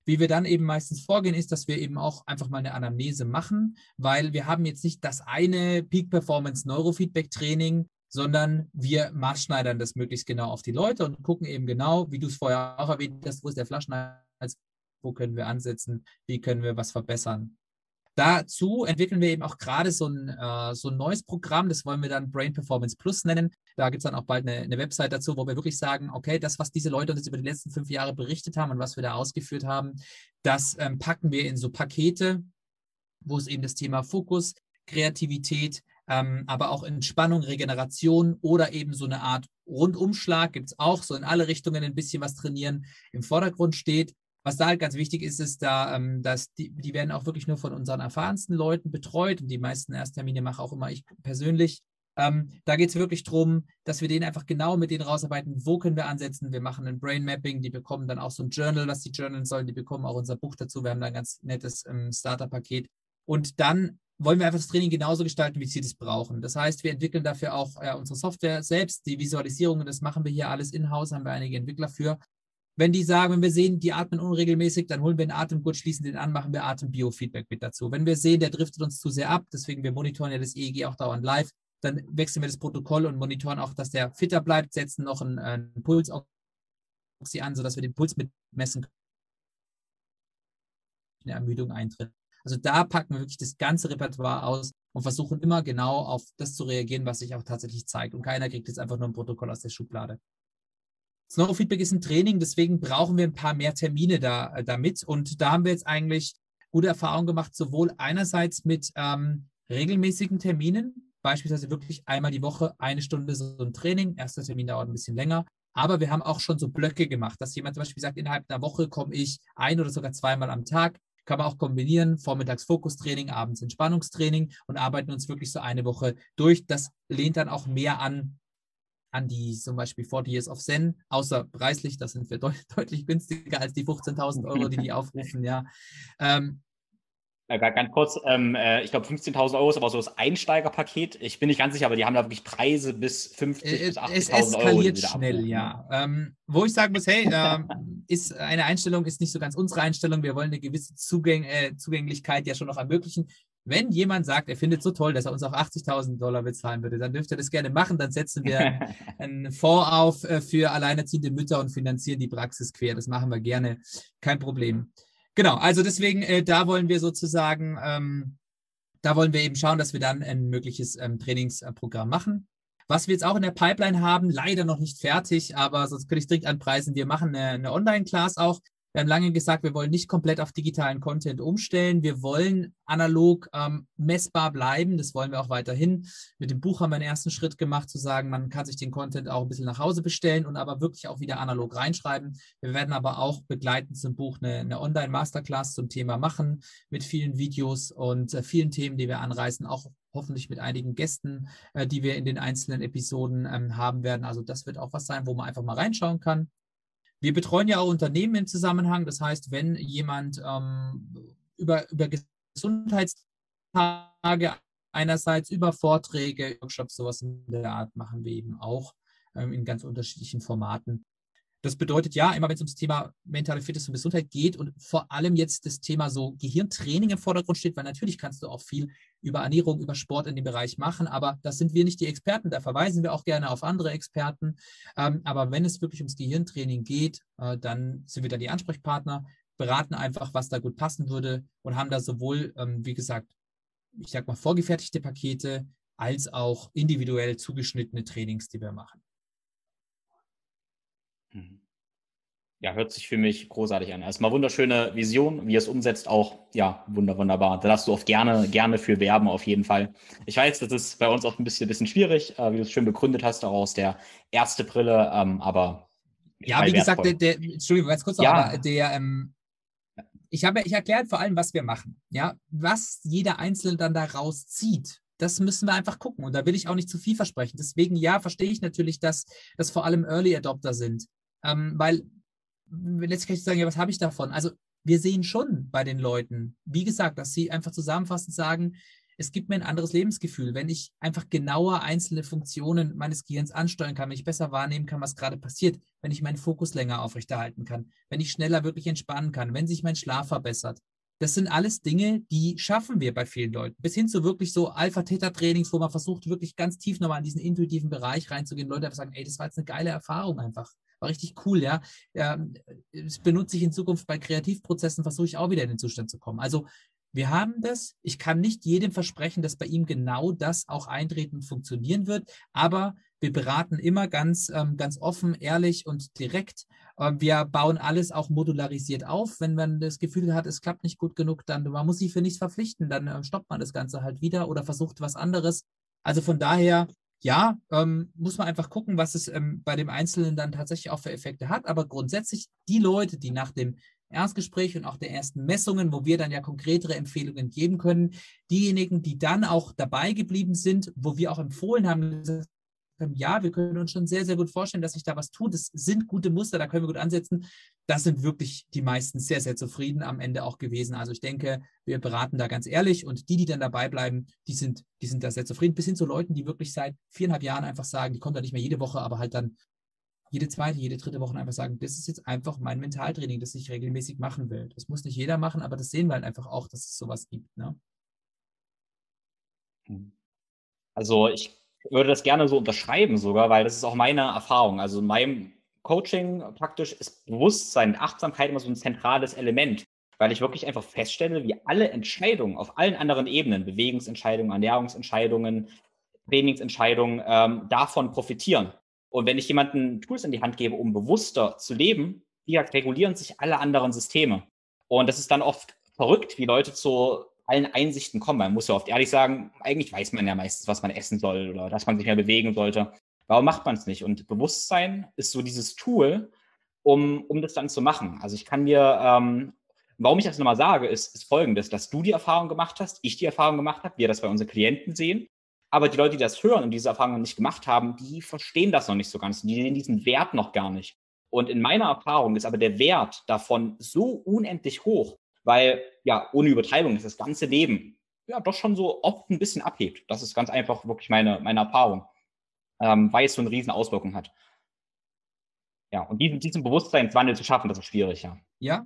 Wie wir dann eben meistens vorgehen, ist, dass wir eben auch einfach mal eine Anamnese machen, weil wir haben jetzt nicht das eine Peak Performance Neurofeedback Training, sondern wir maßschneidern das möglichst genau auf die Leute und gucken eben genau, wie du es vorher auch erwähnt hast, wo ist der Flaschenhals, wo können wir ansetzen, wie können wir was verbessern. Dazu entwickeln wir eben auch gerade so ein, äh, so ein neues Programm, das wollen wir dann Brain Performance Plus nennen. Da gibt es dann auch bald eine, eine, Website dazu, wo wir wirklich sagen, okay, das, was diese Leute uns über die letzten fünf Jahre berichtet haben und was wir da ausgeführt haben, das ähm, packen wir in so Pakete, wo es eben das Thema Fokus, Kreativität, ähm, aber auch Entspannung, Regeneration oder eben so eine Art Rundumschlag gibt es auch, so in alle Richtungen ein bisschen was trainieren, im Vordergrund steht. Was da halt ganz wichtig ist, ist da, ähm, dass die, die werden auch wirklich nur von unseren erfahrensten Leuten betreut und die meisten Ersttermine mache auch immer ich persönlich. Ähm, da geht es wirklich darum, dass wir denen einfach genau mit denen rausarbeiten, wo können wir ansetzen. Wir machen ein Brain Mapping, die bekommen dann auch so ein Journal, was die journalen sollen, die bekommen auch unser Buch dazu. Wir haben da ein ganz nettes ähm, Starter-Paket. Und dann wollen wir einfach das Training genauso gestalten, wie sie das brauchen. Das heißt, wir entwickeln dafür auch äh, unsere Software selbst, die Visualisierungen, das machen wir hier alles in-house, haben wir einige Entwickler für. Wenn die sagen, wenn wir sehen, die atmen unregelmäßig, dann holen wir einen Atemgurt, schließen den an, machen wir Atembiofeedback mit dazu. Wenn wir sehen, der driftet uns zu sehr ab, deswegen wir monitoren ja das EEG auch dauernd live, dann wechseln wir das Protokoll und monitoren auch, dass der fitter bleibt, setzen noch einen, einen Puls an, sodass wir den Puls mitmessen können. Eine Ermüdung eintritt. Also da packen wir wirklich das ganze Repertoire aus und versuchen immer genau auf das zu reagieren, was sich auch tatsächlich zeigt. Und keiner kriegt jetzt einfach nur ein Protokoll aus der Schublade. Das Neurofeedback ist ein Training, deswegen brauchen wir ein paar mehr Termine da, äh, damit. Und da haben wir jetzt eigentlich gute Erfahrungen gemacht, sowohl einerseits mit ähm, regelmäßigen Terminen, beispielsweise wirklich einmal die Woche eine Stunde so ein Training. Erster Termin dauert ein bisschen länger. Aber wir haben auch schon so Blöcke gemacht, dass jemand zum Beispiel sagt, innerhalb einer Woche komme ich ein oder sogar zweimal am Tag. Kann man auch kombinieren, vormittags Fokustraining, abends Entspannungstraining und arbeiten uns wirklich so eine Woche durch. Das lehnt dann auch mehr an an die zum Beispiel 40 Years of Zen, außer preislich, das sind wir de deutlich günstiger als die 15.000 Euro, die die aufrufen, ja. Ähm, ja, ganz kurz, ähm, äh, ich glaube 15.000 Euro ist aber so das Einsteigerpaket. Ich bin nicht ganz sicher, aber die haben da wirklich Preise bis 50 äh, bis 80.000 Euro. Es eskaliert schnell, ja. Ähm, wo ich sagen muss, hey, ähm, ist eine Einstellung, ist nicht so ganz unsere Einstellung. Wir wollen eine gewisse Zugäng äh, Zugänglichkeit ja schon noch ermöglichen. Wenn jemand sagt, er findet es so toll, dass er uns auch 80.000 Dollar bezahlen würde, dann dürfte er das gerne machen. Dann setzen wir einen Fonds auf äh, für alleinerziehende Mütter und finanzieren die Praxis quer. Das machen wir gerne. Kein Problem. Genau, also deswegen, äh, da wollen wir sozusagen, ähm, da wollen wir eben schauen, dass wir dann ein mögliches ähm, Trainingsprogramm machen. Was wir jetzt auch in der Pipeline haben, leider noch nicht fertig, aber sonst könnte ich strikt anpreisen. Wir machen eine, eine Online-Class auch, wir haben lange gesagt, wir wollen nicht komplett auf digitalen Content umstellen. Wir wollen analog ähm, messbar bleiben. Das wollen wir auch weiterhin. Mit dem Buch haben wir einen ersten Schritt gemacht, zu sagen, man kann sich den Content auch ein bisschen nach Hause bestellen und aber wirklich auch wieder analog reinschreiben. Wir werden aber auch begleitend zum Buch eine, eine Online-Masterclass zum Thema machen mit vielen Videos und äh, vielen Themen, die wir anreißen, auch hoffentlich mit einigen Gästen, äh, die wir in den einzelnen Episoden ähm, haben werden. Also das wird auch was sein, wo man einfach mal reinschauen kann. Wir betreuen ja auch Unternehmen im Zusammenhang. Das heißt, wenn jemand ähm, über, über Gesundheitstage einerseits, über Vorträge, Workshops, sowas in der Art machen wir eben auch ähm, in ganz unterschiedlichen Formaten. Das bedeutet ja, immer wenn es ums Thema mentale Fitness und Gesundheit geht und vor allem jetzt das Thema so Gehirntraining im Vordergrund steht, weil natürlich kannst du auch viel über Ernährung, über Sport in dem Bereich machen, aber das sind wir nicht die Experten, da verweisen wir auch gerne auf andere Experten. Ähm, aber wenn es wirklich ums Gehirntraining geht, äh, dann sind wir da die Ansprechpartner, beraten einfach, was da gut passen würde und haben da sowohl, ähm, wie gesagt, ich sag mal, vorgefertigte Pakete als auch individuell zugeschnittene Trainings, die wir machen. Mhm. Ja, hört sich für mich großartig an. Erstmal wunderschöne Vision, wie es umsetzt, auch ja, wunder, wunderbar. Da darfst du oft gerne, gerne für werben, auf jeden Fall. Ich weiß, das ist bei uns auch ein bisschen, bisschen schwierig, äh, wie du es schön begründet hast, auch aus der erste Brille, ähm, aber. Ja, wie gesagt, der, der, Entschuldigung, ganz kurz noch, ja. aber der, ähm, ich habe ich erklärt vor allem, was wir machen. Ja, was jeder Einzelne dann daraus zieht. Das müssen wir einfach gucken. Und da will ich auch nicht zu viel versprechen. Deswegen, ja, verstehe ich natürlich, dass das vor allem Early Adopter sind. Ähm, weil letztlich kann ich sagen, ja, was habe ich davon? Also wir sehen schon bei den Leuten, wie gesagt, dass sie einfach zusammenfassend sagen, es gibt mir ein anderes Lebensgefühl, wenn ich einfach genauer einzelne Funktionen meines Gehirns ansteuern kann, wenn ich besser wahrnehmen kann, was gerade passiert, wenn ich meinen Fokus länger aufrechterhalten kann, wenn ich schneller wirklich entspannen kann, wenn sich mein Schlaf verbessert. Das sind alles Dinge, die schaffen wir bei vielen Leuten. Bis hin zu wirklich so Alpha-Theta-Trainings, wo man versucht, wirklich ganz tief nochmal in diesen intuitiven Bereich reinzugehen. Leute einfach sagen, ey, das war jetzt eine geile Erfahrung einfach. War richtig cool, ja. Das benutze ich in Zukunft bei Kreativprozessen, versuche ich auch wieder in den Zustand zu kommen. Also wir haben das. Ich kann nicht jedem versprechen, dass bei ihm genau das auch eintreten und funktionieren wird, aber wir beraten immer ganz, ähm, ganz offen, ehrlich und direkt. Ähm, wir bauen alles auch modularisiert auf. Wenn man das Gefühl hat, es klappt nicht gut genug, dann man muss sich für nichts verpflichten, dann ähm, stoppt man das Ganze halt wieder oder versucht was anderes. Also von daher ja, ähm, muss man einfach gucken, was es ähm, bei dem Einzelnen dann tatsächlich auch für Effekte hat. Aber grundsätzlich die Leute, die nach dem Erstgespräch und auch der ersten Messungen, wo wir dann ja konkretere Empfehlungen geben können, diejenigen, die dann auch dabei geblieben sind, wo wir auch empfohlen haben, ja, wir können uns schon sehr, sehr gut vorstellen, dass sich da was tut. Es sind gute Muster, da können wir gut ansetzen. Das sind wirklich die meisten sehr, sehr zufrieden am Ende auch gewesen. Also ich denke, wir beraten da ganz ehrlich und die, die dann dabei bleiben, die sind, die sind da sehr zufrieden. Bis hin zu Leuten, die wirklich seit viereinhalb Jahren einfach sagen, die kommen da nicht mehr jede Woche, aber halt dann jede zweite, jede dritte Woche einfach sagen, das ist jetzt einfach mein Mentaltraining, das ich regelmäßig machen will. Das muss nicht jeder machen, aber das sehen wir halt einfach auch, dass es sowas gibt. Ne? Also ich würde das gerne so unterschreiben sogar, weil das ist auch meine Erfahrung. Also in meinem Coaching praktisch ist Bewusstsein, Achtsamkeit immer so ein zentrales Element, weil ich wirklich einfach feststelle, wie alle Entscheidungen auf allen anderen Ebenen, Bewegungsentscheidungen, Ernährungsentscheidungen, Trainingsentscheidungen, ähm, davon profitieren. Und wenn ich jemanden Tools in die Hand gebe, um bewusster zu leben, wie regulieren sich alle anderen Systeme. Und das ist dann oft verrückt, wie Leute zu allen Einsichten kommen. Man muss ja oft ehrlich sagen, eigentlich weiß man ja meistens, was man essen soll oder dass man sich mehr bewegen sollte. Warum macht man es nicht? Und Bewusstsein ist so dieses Tool, um, um das dann zu machen. Also ich kann mir, ähm, warum ich das nochmal sage, ist, ist folgendes, dass du die Erfahrung gemacht hast, ich die Erfahrung gemacht habe, wir das bei unseren Klienten sehen. Aber die Leute, die das hören und diese Erfahrung noch nicht gemacht haben, die verstehen das noch nicht so ganz. Die sehen diesen Wert noch gar nicht. Und in meiner Erfahrung ist aber der Wert davon so unendlich hoch, weil ja, ohne Übertreibung ist das ganze Leben ja doch schon so oft ein bisschen abhebt. Das ist ganz einfach wirklich meine, meine Erfahrung, ähm, weil es so eine riesen Auswirkung hat. Ja, und diesen, diesen Bewusstseinswandel zu schaffen, das ist schwierig, ja. Ja,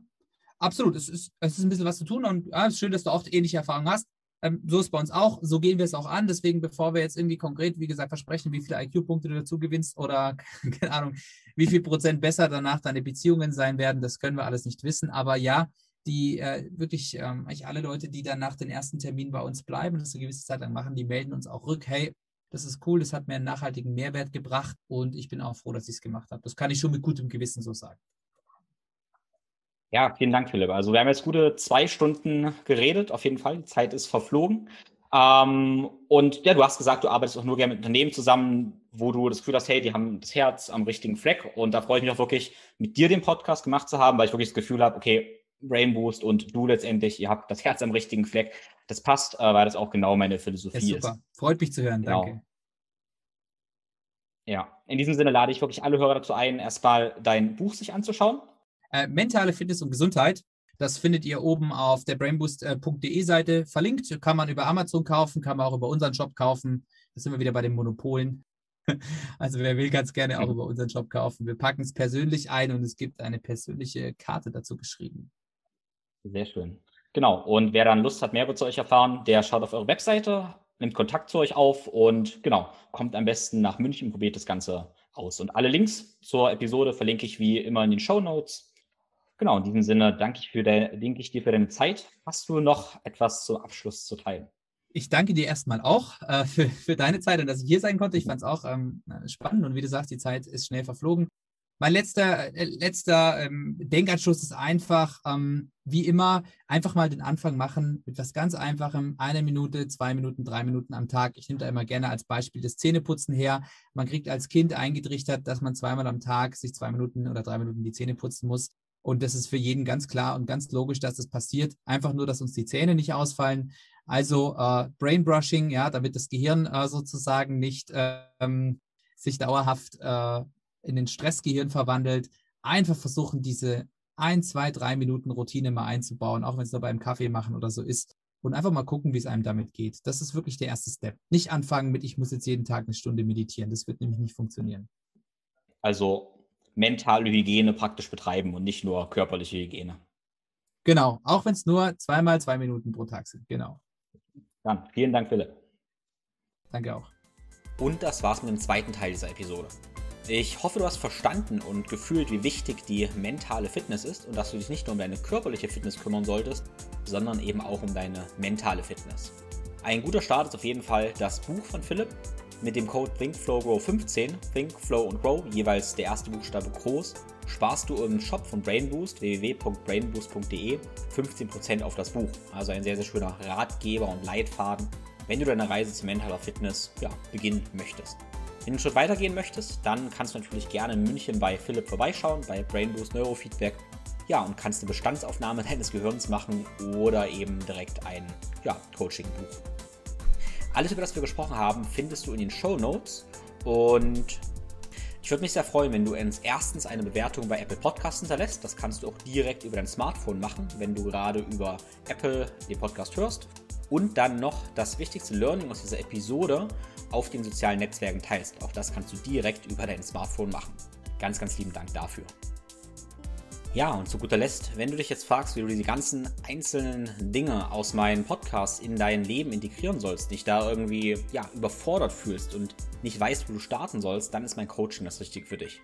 absolut. Es ist, es ist ein bisschen was zu tun und ja, es ist schön, dass du auch ähnliche Erfahrungen hast. Ähm, so ist bei uns auch. So gehen wir es auch an. Deswegen, bevor wir jetzt irgendwie konkret, wie gesagt, versprechen, wie viele IQ-Punkte du dazu gewinnst oder, keine Ahnung, wie viel Prozent besser danach deine Beziehungen sein werden, das können wir alles nicht wissen. Aber ja, die äh, wirklich ähm, eigentlich alle Leute, die dann nach den ersten Termin bei uns bleiben und das eine gewisse Zeit lang machen, die melden uns auch rück, hey, das ist cool, das hat mir einen nachhaltigen Mehrwert gebracht und ich bin auch froh, dass ich es gemacht habe. Das kann ich schon mit gutem Gewissen so sagen. Ja, vielen Dank, Philipp. Also wir haben jetzt gute zwei Stunden geredet, auf jeden Fall. Die Zeit ist verflogen. Ähm, und ja, du hast gesagt, du arbeitest auch nur gerne mit Unternehmen zusammen, wo du das Gefühl hast, hey, die haben das Herz am richtigen Fleck. Und da freue ich mich auch wirklich, mit dir den Podcast gemacht zu haben, weil ich wirklich das Gefühl habe, okay, Brain Boost und du letztendlich, ihr habt das Herz am richtigen Fleck. Das passt, äh, weil das auch genau meine Philosophie ist. Super. Ist. Freut mich zu hören, genau. danke. Ja, in diesem Sinne lade ich wirklich alle Hörer dazu ein, erstmal dein Buch sich anzuschauen. Äh, mentale Fitness und Gesundheit. Das findet ihr oben auf der brainboost.de Seite verlinkt. Kann man über Amazon kaufen, kann man auch über unseren Shop kaufen. Da sind wir wieder bei den Monopolen. Also wer will, ganz gerne auch mhm. über unseren Shop kaufen. Wir packen es persönlich ein und es gibt eine persönliche Karte dazu geschrieben. Sehr schön. Genau. Und wer dann Lust hat, mehr zu euch erfahren, der schaut auf eure Webseite, nimmt Kontakt zu euch auf und genau, kommt am besten nach München und probiert das Ganze aus. Und alle Links zur Episode verlinke ich wie immer in den Show Notes. Genau, in diesem Sinne danke ich, für de, danke ich dir für deine Zeit. Hast du noch etwas zum Abschluss zu teilen? Ich danke dir erstmal auch äh, für, für deine Zeit und dass ich hier sein konnte. Ich fand es auch ähm, spannend und wie du sagst, die Zeit ist schnell verflogen. Mein letzter, äh, letzter ähm, Denkanschluss ist einfach, ähm, wie immer, einfach mal den Anfang machen mit was ganz Einfachem. Eine Minute, zwei Minuten, drei Minuten am Tag. Ich nehme da immer gerne als Beispiel das Zähneputzen her. Man kriegt als Kind eingetrichtert, dass man zweimal am Tag sich zwei Minuten oder drei Minuten die Zähne putzen muss. Und das ist für jeden ganz klar und ganz logisch, dass das passiert. Einfach nur, dass uns die Zähne nicht ausfallen. Also äh, Brainbrushing, ja, damit das Gehirn äh, sozusagen nicht ähm, sich dauerhaft äh, in den Stressgehirn verwandelt. Einfach versuchen, diese ein, zwei, drei Minuten Routine mal einzubauen, auch wenn es nur beim Kaffee machen oder so ist. Und einfach mal gucken, wie es einem damit geht. Das ist wirklich der erste Step. Nicht anfangen mit, ich muss jetzt jeden Tag eine Stunde meditieren. Das wird nämlich nicht funktionieren. Also mentale Hygiene praktisch betreiben und nicht nur körperliche Hygiene. Genau, auch wenn es nur zweimal zwei Minuten pro Tag sind. Genau. Dann vielen Dank, Philipp. Danke auch. Und das war's mit dem zweiten Teil dieser Episode. Ich hoffe, du hast verstanden und gefühlt, wie wichtig die mentale Fitness ist und dass du dich nicht nur um deine körperliche Fitness kümmern solltest, sondern eben auch um deine mentale Fitness. Ein guter Start ist auf jeden Fall das Buch von Philipp mit dem Code ThinkFlowGrow15, Think, Flow und Grow, jeweils der erste Buchstabe groß, sparst du im Shop von Brainboost, www.brainboost.de, 15% auf das Buch. Also ein sehr, sehr schöner Ratgeber und Leitfaden, wenn du deine Reise zu mentaler Fitness ja, beginnen möchtest. Wenn du Schritt weitergehen möchtest, dann kannst du natürlich gerne in München bei Philipp vorbeischauen, bei Brainboost Neurofeedback. Ja, und kannst eine Bestandsaufnahme deines Gehirns machen oder eben direkt ein ja, Coaching buchen. Alles, über das wir gesprochen haben, findest du in den Show Notes. Und ich würde mich sehr freuen, wenn du uns erstens eine Bewertung bei Apple Podcasts hinterlässt. Das kannst du auch direkt über dein Smartphone machen, wenn du gerade über Apple den Podcast hörst. Und dann noch das wichtigste Learning aus dieser Episode auf den sozialen Netzwerken teilst. Auch das kannst du direkt über dein Smartphone machen. Ganz, ganz lieben Dank dafür. Ja, und zu guter Letzt, wenn du dich jetzt fragst, wie du diese ganzen einzelnen Dinge aus meinem Podcast in dein Leben integrieren sollst, dich da irgendwie ja, überfordert fühlst und nicht weißt, wo du starten sollst, dann ist mein Coaching das Richtige für dich.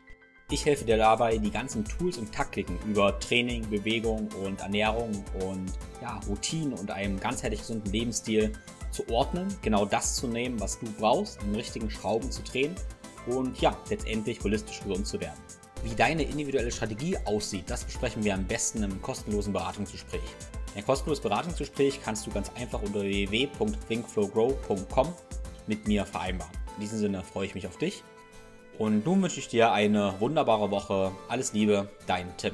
Ich helfe dir dabei, die ganzen Tools und Taktiken über Training, Bewegung und Ernährung und ja, Routinen und einem ganzheitlich gesunden Lebensstil zu ordnen, genau das zu nehmen, was du brauchst, den richtigen Schrauben zu drehen und ja, letztendlich holistisch gesund zu werden. Wie deine individuelle Strategie aussieht, das besprechen wir am besten im kostenlosen Beratungsgespräch. Ein kostenloses Beratungsgespräch kannst du ganz einfach unter www.thinkflowgrow.com mit mir vereinbaren. In diesem Sinne freue ich mich auf dich und nun wünsche ich dir eine wunderbare Woche. Alles Liebe, dein Tim.